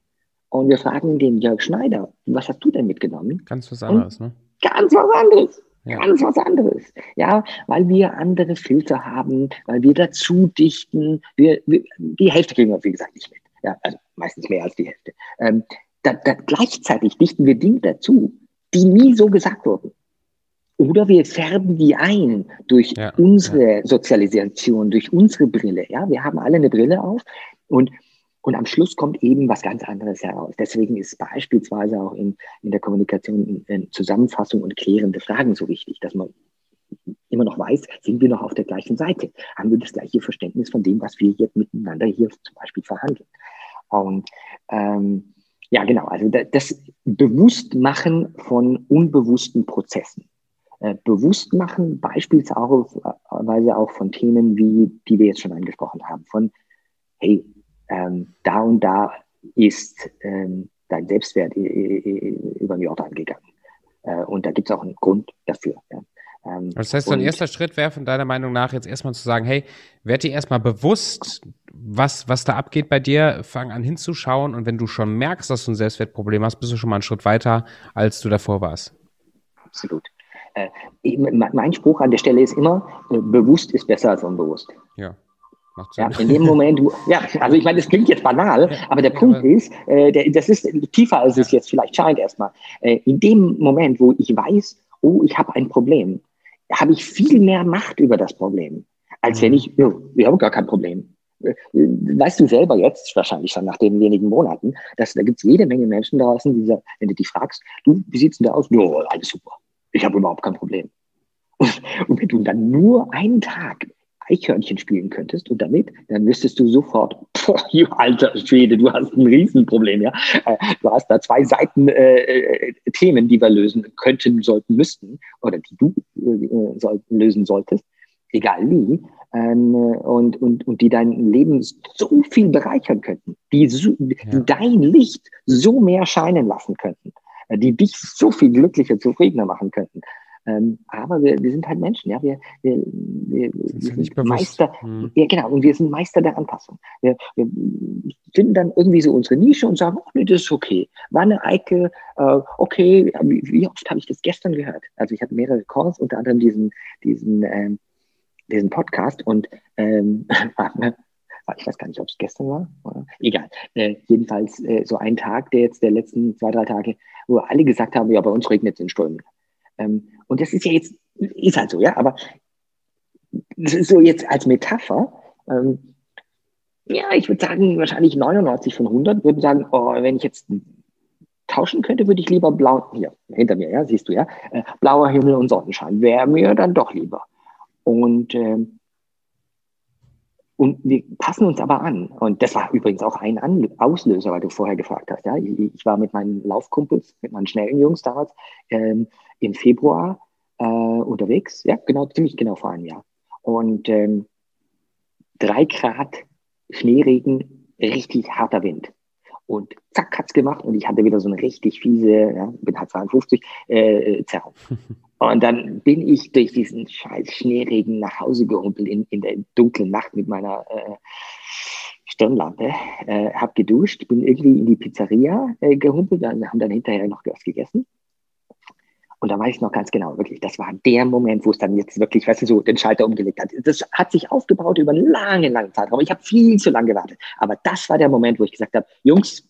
Und wir fragen den Jörg Schneider, was hast du denn mitgenommen? Ganz was anderes, und ne? Ganz was anderes. Ja. Ganz was anderes. Ja, weil wir andere Filter haben, weil wir dazu dichten. Wir, wir, die Hälfte kriegen wir, wie gesagt, nicht mit. Ja, also meistens mehr als die Hälfte. Ähm, da, da, gleichzeitig dichten wir Dinge dazu, die nie so gesagt wurden. Oder wir färben die ein durch ja, unsere ja. Sozialisation, durch unsere Brille. Ja, wir haben alle eine Brille auf und und am Schluss kommt eben was ganz anderes heraus. Deswegen ist beispielsweise auch in, in der Kommunikation in Zusammenfassung und klärende Fragen so wichtig, dass man immer noch weiß, sind wir noch auf der gleichen Seite? Haben wir das gleiche Verständnis von dem, was wir jetzt miteinander hier zum Beispiel verhandeln? Und ähm, ja, genau. Also das Bewusstmachen von unbewussten Prozessen. Äh, Bewusstmachen beispielsweise auch von Themen, wie die wir jetzt schon angesprochen haben. Von, hey, ähm, da und da ist ähm, dein Selbstwert über den Jordan gegangen. Äh, und da gibt es auch einen Grund dafür. Ja. Ähm, das heißt, so ein erster Schritt wäre von deiner Meinung nach jetzt erstmal zu sagen, hey, werd dir erstmal bewusst, was, was da abgeht bei dir, fang an hinzuschauen und wenn du schon merkst, dass du ein Selbstwertproblem hast, bist du schon mal einen Schritt weiter, als du davor warst. Absolut. Äh, mein Spruch an der Stelle ist immer, äh, bewusst ist besser als unbewusst. Ja. Ja, in dem Moment, wo, ja, also ich meine, das klingt jetzt banal, aber der ja, Punkt aber ist, äh, der, das ist tiefer, als es jetzt vielleicht scheint erstmal. Äh, in dem Moment, wo ich weiß, oh, ich habe ein Problem, habe ich viel mehr Macht über das Problem, als wenn mhm. ich, oh, ich habe gar kein Problem. Äh, weißt du selber jetzt, wahrscheinlich schon nach den wenigen Monaten, dass da gibt es jede Menge Menschen draußen, die, wenn du die fragst, du, wie sieht's denn da aus? Ja, alles super. Ich habe überhaupt kein Problem. Und, und wenn du dann nur einen Tag Eichhörnchen spielen könntest und damit, dann wüsstest du sofort, boah, alter Schwede, du hast ein Riesenproblem, ja. Äh, du hast da zwei Seiten äh, äh, Themen, die wir lösen könnten, sollten, müssten, oder die du äh, soll, lösen solltest, egal wie, ähm, und, und, und die dein Leben so viel bereichern könnten, die, so, die dein Licht so mehr scheinen lassen könnten, äh, die dich so viel glücklicher, zufriedener machen könnten. Ähm, aber wir, wir sind halt Menschen, ja. Wir, wir, wir, wir sind Meister, hm. ja genau, und wir sind Meister der Anpassung. Wir, wir finden dann irgendwie so unsere Nische und sagen, oh nee, das ist okay. War eine Eike, äh, okay, wie, wie oft habe ich das gestern gehört? Also ich hatte mehrere Calls, unter anderem diesen, diesen, ähm, diesen Podcast und ähm, ich weiß gar nicht, ob es gestern war. Egal. Äh, jedenfalls äh, so ein Tag, der jetzt der letzten zwei, drei Tage, wo alle gesagt haben, ja, bei uns regnet es in Strömen. Ähm, und das ist ja jetzt, ist halt so, ja, aber das ist so jetzt als Metapher. Ähm, ja, ich würde sagen, wahrscheinlich 99 von 100 würden sagen, oh, wenn ich jetzt tauschen könnte, würde ich lieber blau, hier, hinter mir, ja, siehst du ja, äh, blauer Himmel und Sonnenschein wäre mir dann doch lieber. Und, ähm, und wir passen uns aber an. Und das war übrigens auch ein an Auslöser, weil du vorher gefragt hast. Ja? Ich, ich, war mit meinen Laufkumpels, mit meinen schnellen Jungs damals, ähm, im Februar äh, unterwegs. Ja, genau, ziemlich genau vor einem Jahr. Und ähm, drei Grad Schneeregen, richtig harter Wind. Und zack, hat's gemacht und ich hatte wieder so eine richtig fiese, ja, bin halt 52, äh, Zerrung. Und dann bin ich durch diesen scheiß Schneeregen nach Hause gehumpelt in, in der dunklen Nacht mit meiner äh, Stirnlampe, äh, hab geduscht, bin irgendwie in die Pizzeria äh, gehumpelt, dann haben dann hinterher noch was gegessen und da weiß ich noch ganz genau, wirklich, das war der Moment, wo es dann jetzt wirklich, weißt du, so den Schalter umgelegt hat. Das hat sich aufgebaut über einen langen, langen Zeitraum. Ich habe viel zu lange gewartet. Aber das war der Moment, wo ich gesagt habe, Jungs,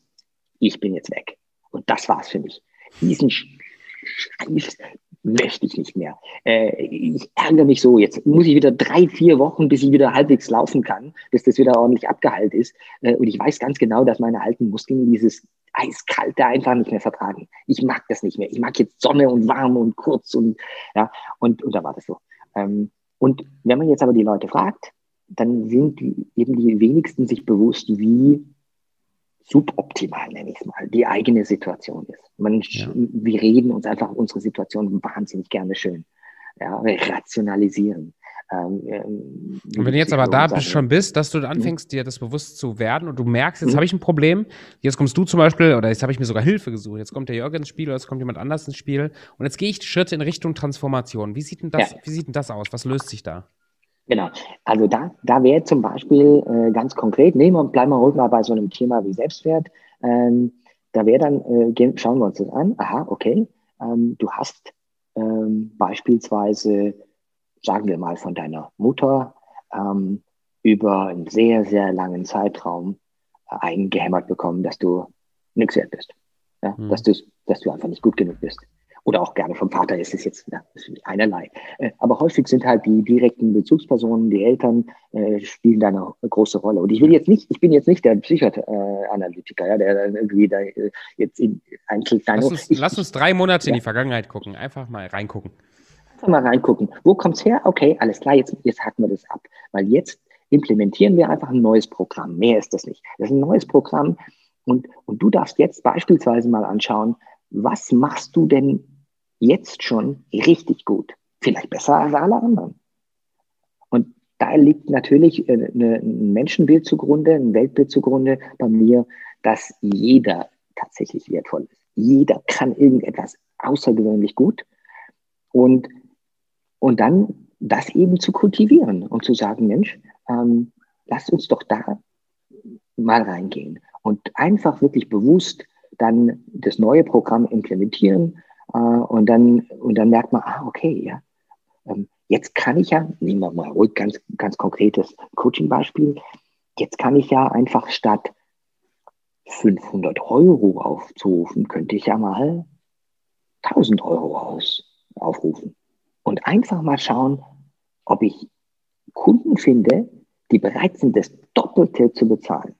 ich bin jetzt weg. Und das war's für mich. Diesen Scheiß möchte ich nicht mehr. Äh, ich ärgere mich so. Jetzt muss ich wieder drei, vier Wochen, bis ich wieder halbwegs laufen kann, bis das wieder ordentlich abgeheilt ist. Äh, und ich weiß ganz genau, dass meine alten Muskeln dieses Eiskalte einfach nicht mehr vertragen. Ich mag das nicht mehr. Ich mag jetzt Sonne und warm und kurz und ja, und, und da war das so. Ähm, und wenn man jetzt aber die Leute fragt, dann sind die, eben die wenigsten sich bewusst, wie suboptimal, nenne ich es mal, die eigene Situation ist. Man, ja. Wir reden uns einfach unsere Situation wahnsinnig gerne schön. Ja, wir rationalisieren. Ähm, ähm, und wenn du jetzt aber da bist, schon bist, dass du mhm. anfängst, dir das bewusst zu werden und du merkst, jetzt mhm. habe ich ein Problem, jetzt kommst du zum Beispiel, oder jetzt habe ich mir sogar Hilfe gesucht, jetzt kommt der Jörg ins Spiel oder jetzt kommt jemand anders ins Spiel und jetzt gehe ich Schritte in Richtung Transformation. Wie sieht denn das, ja. wie sieht denn das aus? Was löst sich da? Genau, also da, da wäre zum Beispiel äh, ganz konkret, nehmen wir, bleiben wir ruhig mal bei so einem Thema wie Selbstwert, ähm, da wäre dann, äh, gehen, schauen wir uns das an, aha, okay, ähm, du hast ähm, beispielsweise sagen wir mal, von deiner Mutter ähm, über einen sehr, sehr langen Zeitraum äh, eingehämmert bekommen, dass du nichts wert bist. Ja? Mhm. Dass, du, dass du einfach nicht gut genug bist. Oder auch gerne vom Vater ist es jetzt ja, ist einerlei. Äh, aber häufig sind halt die direkten Bezugspersonen, die Eltern, äh, spielen da eine große Rolle. Und ich will jetzt nicht, ich bin jetzt nicht der Psychoanalytiker, ja, der irgendwie da äh, jetzt in Einzelteile. Lass uns, ich, lass uns drei Monate ja. in die Vergangenheit gucken, einfach mal reingucken einfach mal reingucken. Wo kommt es her? Okay, alles klar, jetzt, jetzt hacken wir das ab. Weil jetzt implementieren wir einfach ein neues Programm. Mehr ist das nicht. Das ist ein neues Programm und, und du darfst jetzt beispielsweise mal anschauen, was machst du denn jetzt schon richtig gut? Vielleicht besser als alle anderen. Und da liegt natürlich äh, ein Menschenbild zugrunde, ein Weltbild zugrunde bei mir, dass jeder tatsächlich wertvoll ist. Jeder kann irgendetwas außergewöhnlich gut. Und und dann das eben zu kultivieren und zu sagen, Mensch, ähm, lass uns doch da mal reingehen und einfach wirklich bewusst dann das neue Programm implementieren und dann und dann merkt man, ah okay, ja, ähm, Jetzt kann ich ja, nehmen wir mal ruhig ganz, ganz konkretes Coaching-Beispiel, jetzt kann ich ja einfach statt 500 Euro aufzurufen, könnte ich ja mal 1000 Euro aus, aufrufen. Und einfach mal schauen, ob ich Kunden finde, die bereit sind, das Doppelte zu bezahlen.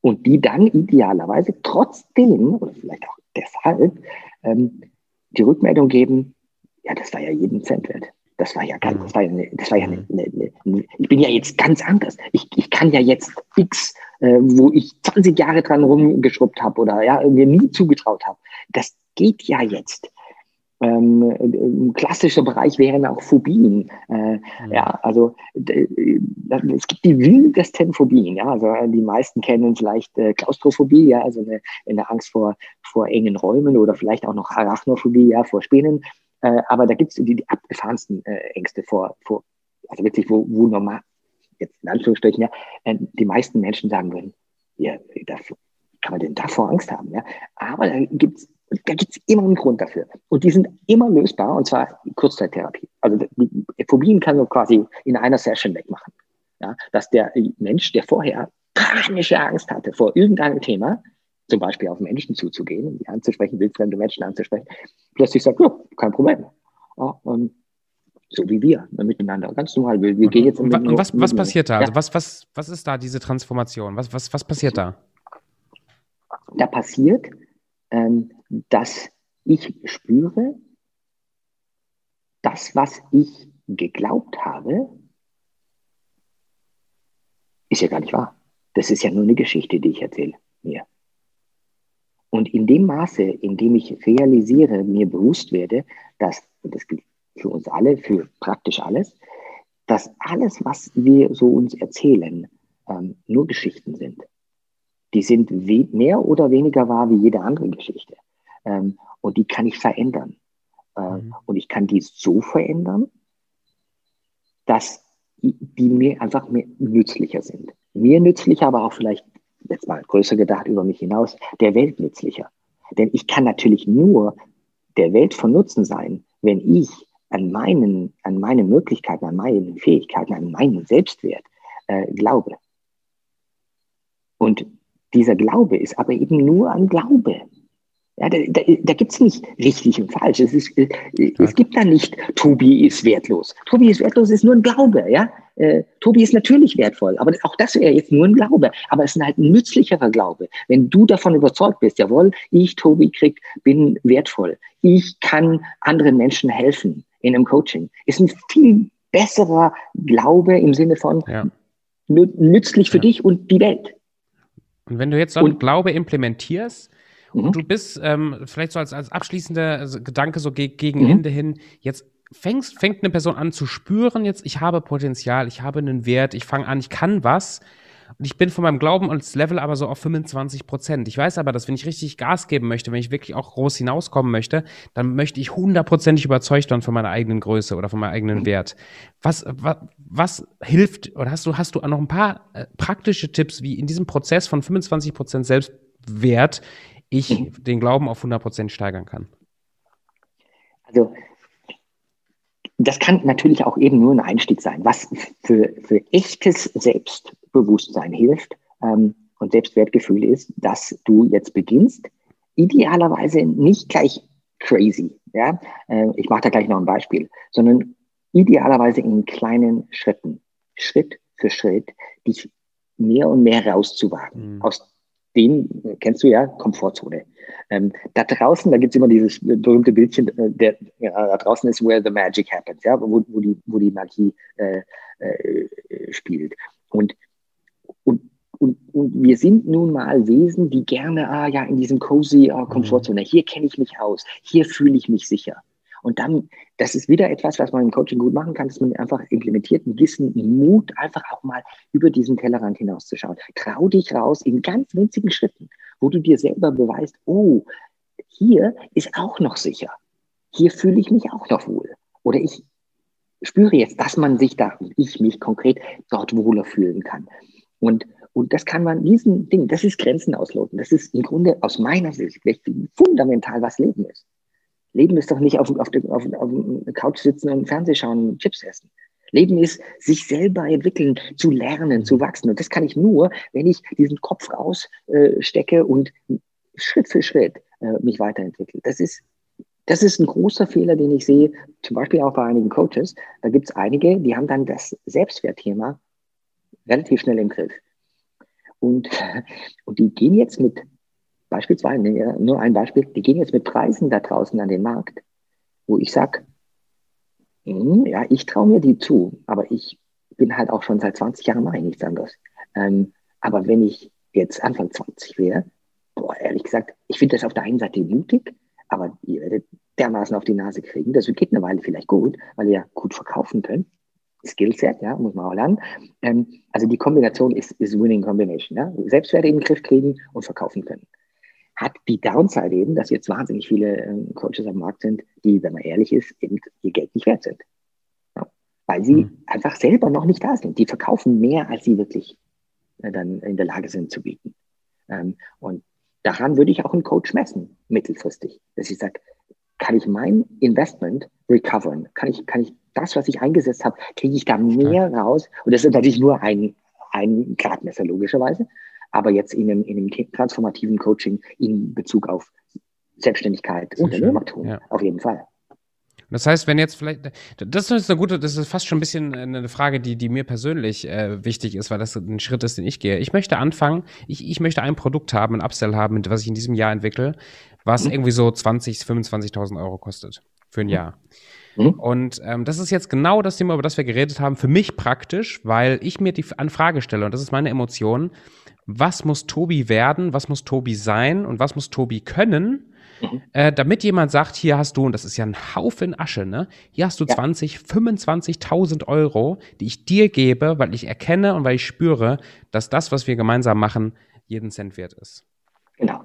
Und die dann idealerweise trotzdem, oder vielleicht auch deshalb, ähm, die Rückmeldung geben, ja, das war ja jeden Cent wert. Das war ja ganz, mhm. das war ja, eine, das war ja eine, eine, eine, ich bin ja jetzt ganz anders. Ich, ich kann ja jetzt X, äh, wo ich 20 Jahre dran rumgeschrubbt habe oder ja, mir nie zugetraut habe. Das geht ja jetzt. Ähm, ein klassischer Bereich wären auch Phobien. Äh, mhm. Ja, also es gibt die wildesten Phobien. Ja, also die meisten kennen vielleicht äh, Klaustrophobie, ja, also eine, eine Angst vor, vor engen Räumen oder vielleicht auch noch Arachnophobie, ja, vor Spinnen. Äh, aber da gibt es die, die abgefahrensten äh, Ängste vor, vor, also wirklich, wo, wo normal, jetzt in Anführungsstrichen, ja, äh, die meisten Menschen sagen würden, ja, dafür, kann man denn davor Angst haben? Ja? Aber da gibt es da gibt's immer einen Grund dafür. Und die sind immer lösbar, und zwar Kurzzeittherapie. Also die Phobien kann man quasi in einer Session wegmachen. Ja? Dass der Mensch, der vorher panische Angst hatte vor irgendeinem Thema, zum Beispiel auf Menschen zuzugehen, die anzusprechen, wildfremde Menschen anzusprechen, plötzlich sagt, ja, kein Problem. Ja, so wie wir ne, miteinander, ganz normal. Wir, wir gehen jetzt und, und was, was passiert da? Ja. Also was, was, was ist da diese Transformation? Was, was, was passiert da? Da passiert, ähm, dass ich spüre, das, was ich geglaubt habe, ist ja gar nicht wahr. Das ist ja nur eine Geschichte, die ich erzähle mir. Und in dem Maße, in dem ich realisiere, mir bewusst werde, dass, das gilt für uns alle, für praktisch alles, dass alles, was wir so uns erzählen, ähm, nur Geschichten sind. Die sind mehr oder weniger wahr wie jede andere Geschichte. Ähm, und die kann ich verändern. Ähm, mhm. Und ich kann die so verändern, dass die mir einfach mehr nützlicher sind. Mir nützlicher, aber auch vielleicht jetzt mal größer gedacht über mich hinaus, der Welt nützlicher. Denn ich kann natürlich nur der Welt von Nutzen sein, wenn ich an meinen, an meine Möglichkeiten, an meinen Fähigkeiten, an meinen Selbstwert äh, glaube. Und dieser Glaube ist aber eben nur ein Glaube. Ja, da da, da gibt es nicht richtig und falsch. Es, ist, äh, es gibt da nicht, Tobi ist wertlos. Tobi ist wertlos, ist nur ein Glaube. Ja? Äh, Tobi ist natürlich wertvoll, aber auch das wäre jetzt nur ein Glaube. Aber es ist halt ein nützlicherer Glaube. Wenn du davon überzeugt bist, jawohl, ich, Tobi, krieg, bin wertvoll. Ich kann anderen Menschen helfen in einem Coaching. Ist ein viel besserer Glaube im Sinne von ja. nützlich für ja. dich und die Welt. Und wenn du jetzt so einen Glaube implementierst, Mhm. Und du bist ähm, vielleicht so als, als abschließender also Gedanke so ge gegen mhm. Ende hin, jetzt fängst, fängt eine Person an zu spüren, jetzt ich habe Potenzial, ich habe einen Wert, ich fange an, ich kann was. Und ich bin von meinem Glauben als Level aber so auf 25 Prozent. Ich weiß aber, dass wenn ich richtig Gas geben möchte, wenn ich wirklich auch groß hinauskommen möchte, dann möchte ich hundertprozentig überzeugt werden von meiner eigenen Größe oder von meinem eigenen mhm. Wert. Was, was, was hilft, oder hast du, hast du noch ein paar äh, praktische Tipps, wie in diesem Prozess von 25 Prozent Selbstwert ich mhm. den Glauben auf 100% steigern kann? Also, das kann natürlich auch eben nur ein Einstieg sein. Was für, für echtes Selbstbewusstsein hilft ähm, und Selbstwertgefühl ist, dass du jetzt beginnst, idealerweise nicht gleich crazy. Ja? Äh, ich mache da gleich noch ein Beispiel, sondern idealerweise in kleinen Schritten, Schritt für Schritt, dich mehr und mehr rauszuwagen mhm. aus den kennst du ja, Komfortzone. Ähm, da draußen, da gibt es immer dieses berühmte Bildchen, äh, der, ja, da draußen ist where the magic happens, ja, wo, wo, die, wo die Magie äh, äh, spielt. Und, und, und, und wir sind nun mal Wesen, die gerne, ah ja, in diesem cozy ah, Komfortzone, hier kenne ich mich aus, hier fühle ich mich sicher. Und dann, das ist wieder etwas, was man im Coaching gut machen kann, dass man einfach implementiert, einen gewissen Mut, einfach auch mal über diesen Tellerrand hinauszuschauen. Trau dich raus in ganz winzigen Schritten, wo du dir selber beweist, oh, hier ist auch noch sicher. Hier fühle ich mich auch noch wohl. Oder ich spüre jetzt, dass man sich da, ich mich konkret dort wohler fühlen kann. Und, und das kann man, diesen Ding, das ist Grenzen ausloten. Das ist im Grunde aus meiner Sicht fundamental, was Leben ist. Leben ist doch nicht auf, auf, der, auf, auf Couch sitzen und Fernseh schauen und Chips essen. Leben ist, sich selber entwickeln, zu lernen, zu wachsen. Und das kann ich nur, wenn ich diesen Kopf rausstecke äh, und Schritt für Schritt äh, mich weiterentwickle. Das ist, das ist ein großer Fehler, den ich sehe, zum Beispiel auch bei einigen Coaches. Da gibt es einige, die haben dann das Selbstwertthema relativ schnell im Griff. Und, und die gehen jetzt mit, beispielsweise, nur ein Beispiel, die gehen jetzt mit Preisen da draußen an den Markt, wo ich sage, hm, ja, ich traue mir die zu, aber ich bin halt auch schon seit 20 Jahren mache ich nichts anderes. Ähm, aber wenn ich jetzt Anfang 20 wäre, boah, ehrlich gesagt, ich finde das auf der einen Seite mutig, aber ihr werdet dermaßen auf die Nase kriegen. Das geht eine Weile vielleicht gut, weil ihr gut verkaufen könnt. Skillset, ja, muss man auch lernen. Ähm, also die Kombination ist, ist Winning Combination. Ja? Selbstwert in den Griff kriegen und verkaufen können. Hat die Downside eben, dass jetzt wahnsinnig viele ähm, Coaches am Markt sind, die, wenn man ehrlich ist, eben ihr Geld nicht wert sind. Ja? Weil sie mhm. einfach selber noch nicht da sind. Die verkaufen mehr, als sie wirklich äh, dann in der Lage sind zu bieten. Ähm, und daran würde ich auch einen Coach messen, mittelfristig. Dass ich sage, kann ich mein Investment recovern? Kann ich, kann ich das, was ich eingesetzt habe, kriege ich da mehr raus? Und das ist natürlich nur ein, ein Gradmesser, logischerweise. Aber jetzt in einem, in einem transformativen Coaching in Bezug auf Selbstständigkeit, Unternehmertum, ja. auf jeden Fall. Das heißt, wenn jetzt vielleicht, das ist eine gute, das ist fast schon ein bisschen eine Frage, die, die mir persönlich äh, wichtig ist, weil das ein Schritt ist, den ich gehe. Ich möchte anfangen, ich, ich möchte ein Produkt haben, ein Upsell haben, was ich in diesem Jahr entwickle, was mhm. irgendwie so 20, 25.000 Euro kostet für ein mhm. Jahr. Mhm. Und ähm, das ist jetzt genau das Thema, über das wir geredet haben, für mich praktisch, weil ich mir die Anfrage stelle, und das ist meine Emotion, was muss Tobi werden, was muss Tobi sein und was muss Tobi können, Mhm. Äh, damit jemand sagt, hier hast du, und das ist ja ein Haufen Asche, ne? Hier hast du ja. 20, 25.000 Euro, die ich dir gebe, weil ich erkenne und weil ich spüre, dass das, was wir gemeinsam machen, jeden Cent wert ist. Genau.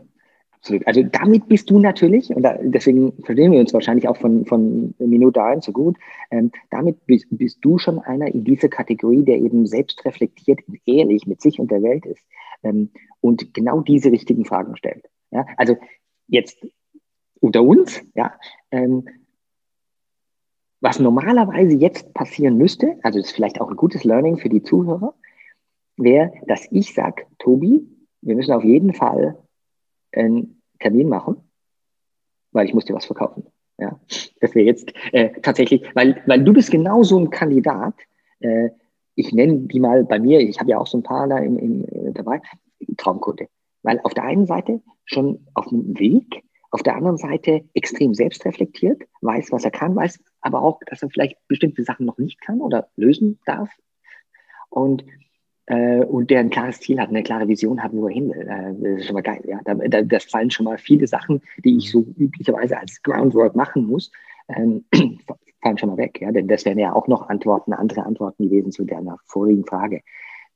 Absolut. Also damit bist du natürlich, und da, deswegen verstehen wir uns wahrscheinlich auch von, von Minute 1 so gut, ähm, damit bist, bist, du schon einer in dieser Kategorie, der eben selbst reflektiert und ehrlich mit sich und der Welt ist ähm, und genau diese richtigen Fragen stellt. Ja? Also jetzt unter uns, ja, ähm, was normalerweise jetzt passieren müsste, also ist vielleicht auch ein gutes Learning für die Zuhörer, wäre, dass ich sage, Tobi, wir müssen auf jeden Fall einen Termin machen, weil ich muss dir was verkaufen. Ja, das wäre jetzt äh, tatsächlich, weil, weil du bist genau so ein Kandidat. Äh, ich nenne die mal bei mir, ich habe ja auch so ein paar da im, im, äh, dabei, Traumkunde. Weil auf der einen Seite schon auf dem Weg auf der anderen Seite extrem selbstreflektiert, weiß, was er kann, weiß aber auch, dass er vielleicht bestimmte Sachen noch nicht kann oder lösen darf. Und, äh, und der ein klares Ziel hat, eine klare Vision hat, wo er hin will. Äh, das ist schon mal geil. Ja. Da, da, das fallen schon mal viele Sachen, die ich so üblicherweise als Groundwork machen muss, ähm, fallen schon mal weg. Ja. Denn das wären ja auch noch Antworten, andere Antworten gewesen zu deiner vorigen Frage.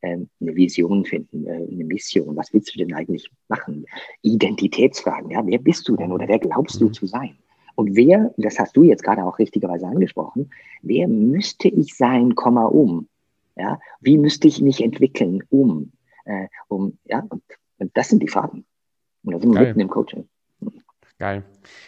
Ähm, eine Vision finden, äh, eine Mission. Was willst du denn eigentlich machen? Identitätsfragen. Ja, wer bist du denn oder wer glaubst du mhm. zu sein? Und wer, das hast du jetzt gerade auch richtigerweise angesprochen, wer müsste ich sein, Komma um? Ja, wie müsste ich mich entwickeln, um? Äh, um ja, und, und, das sind die Fragen. Und da sind wir mitten im Coaching. Geil.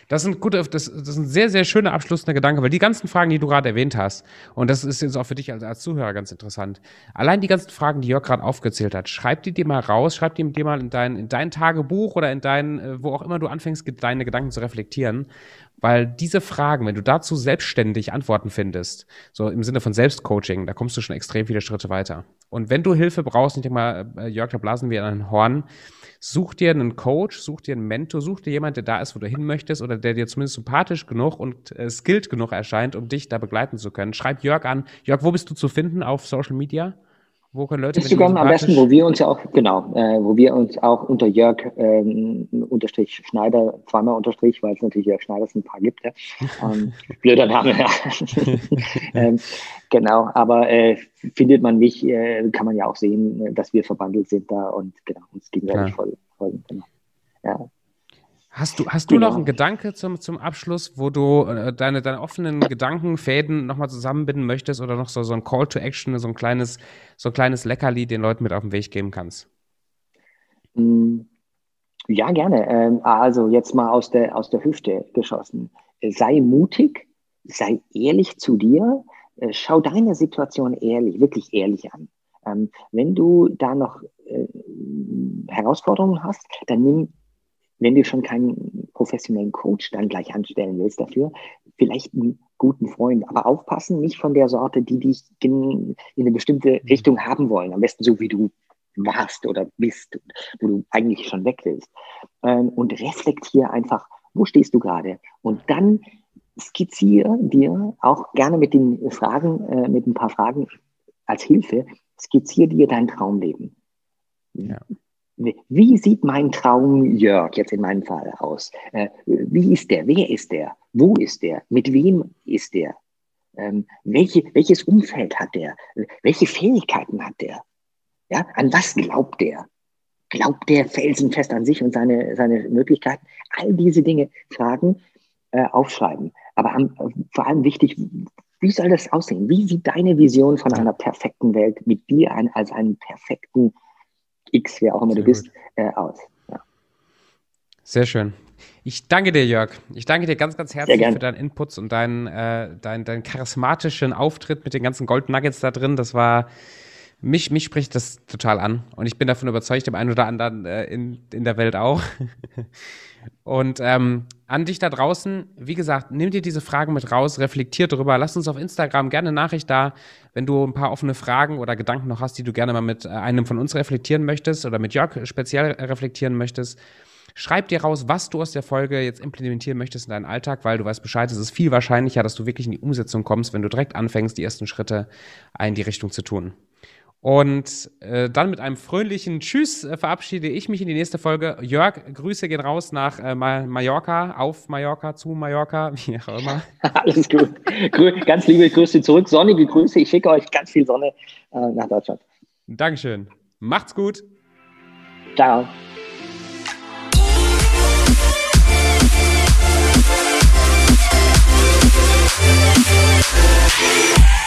Das sind gute, das, das ein sehr, sehr schöner abschließender Gedanke, weil die ganzen Fragen, die du gerade erwähnt hast, und das ist jetzt auch für dich als, als Zuhörer ganz interessant. Allein die ganzen Fragen, die Jörg gerade aufgezählt hat, schreib die dir mal raus, schreib die dir mal in dein, in dein Tagebuch oder in dein, äh, wo auch immer du anfängst, deine Gedanken zu reflektieren. Weil diese Fragen, wenn du dazu selbstständig Antworten findest, so im Sinne von Selbstcoaching, da kommst du schon extrem viele Schritte weiter. Und wenn du Hilfe brauchst, ich denke mal, äh, Jörg, da blasen wir an ein Horn, Such dir einen Coach, such dir einen Mentor, such dir jemanden, der da ist, wo du hin möchtest oder der dir zumindest sympathisch genug und äh, skilled genug erscheint, um dich da begleiten zu können. Schreib Jörg an. Jörg, wo bist du zu finden auf Social Media? Wo können Leute Instagram am besten, wo wir uns ja auch, genau, äh, wo wir uns auch unter Jörg ähm, unterstrich Schneider, zweimal unterstrich, weil es natürlich Jörg Schneiders ein paar gibt, ja. Ähm, blöder Name, ja. ähm, genau, aber äh, findet man mich, äh, kann man ja auch sehen, dass wir verbandelt sind da und genau, uns gegenseitig voll, voll, genau. Ja. Hast du, hast du genau. noch einen Gedanke zum, zum Abschluss, wo du äh, deine, deine offenen Gedankenfäden nochmal zusammenbinden möchtest oder noch so, so ein Call to Action, so ein kleines, so ein kleines Leckerli den Leuten mit auf den Weg geben kannst? Mm, ja, gerne. Ähm, also jetzt mal aus der, aus der Hüfte geschossen. sei mutig, sei ehrlich zu dir, äh, schau deine Situation ehrlich, wirklich ehrlich an. Ähm, wenn du da noch äh, Herausforderungen hast, dann nimm, wenn du schon keinen professionellen Coach dann gleich anstellen willst dafür, vielleicht einen guten Freund, aber aufpassen, nicht von der Sorte, die dich in, in eine bestimmte mhm. Richtung haben wollen, am besten so wie du warst oder bist, wo du eigentlich schon weg willst. Ähm, und reflektier einfach, wo stehst du gerade? Und dann skizziere dir auch gerne mit den Fragen, äh, mit ein paar Fragen als Hilfe, skizziere dir dein Traumleben. Ja. Wie sieht mein Traum Jörg jetzt in meinem Fall aus? Äh, wie ist der? Wer ist der? Wo ist der? Mit wem ist der? Ähm, welche, welches Umfeld hat der? Welche Fähigkeiten hat der? Ja, an was glaubt der? Glaubt der felsenfest an sich und seine, seine Möglichkeiten? All diese Dinge fragen, äh, aufschreiben. Aber am, vor allem wichtig, wie soll das aussehen? Wie sieht deine Vision von einer perfekten Welt mit dir ein, als einen perfekten X, wer auch immer Sehr du bist, äh, aus? Ja. Sehr schön. Ich danke dir, Jörg. Ich danke dir ganz, ganz herzlich für deinen Inputs und deinen, äh, deinen, deinen charismatischen Auftritt mit den ganzen Gold Nuggets da drin. Das war mich, mich spricht das total an und ich bin davon überzeugt, dem einen oder anderen äh, in, in der Welt auch. und ähm, an dich da draußen, wie gesagt, nimm dir diese Fragen mit raus, reflektier darüber, lass uns auf Instagram gerne eine Nachricht da, wenn du ein paar offene Fragen oder Gedanken noch hast, die du gerne mal mit äh, einem von uns reflektieren möchtest oder mit Jörg speziell reflektieren möchtest. Schreib dir raus, was du aus der Folge jetzt implementieren möchtest in deinen Alltag, weil du weißt Bescheid, es ist viel wahrscheinlicher, dass du wirklich in die Umsetzung kommst, wenn du direkt anfängst, die ersten Schritte in die Richtung zu tun. Und äh, dann mit einem fröhlichen Tschüss äh, verabschiede ich mich in die nächste Folge. Jörg, Grüße gehen raus nach äh, Mallorca, auf Mallorca, zu Mallorca, wie auch immer. Alles gut. ganz liebe Grüße zurück, sonnige Grüße. Ich schicke euch ganz viel Sonne äh, nach Deutschland. Dankeschön. Macht's gut. Ciao. Yeah.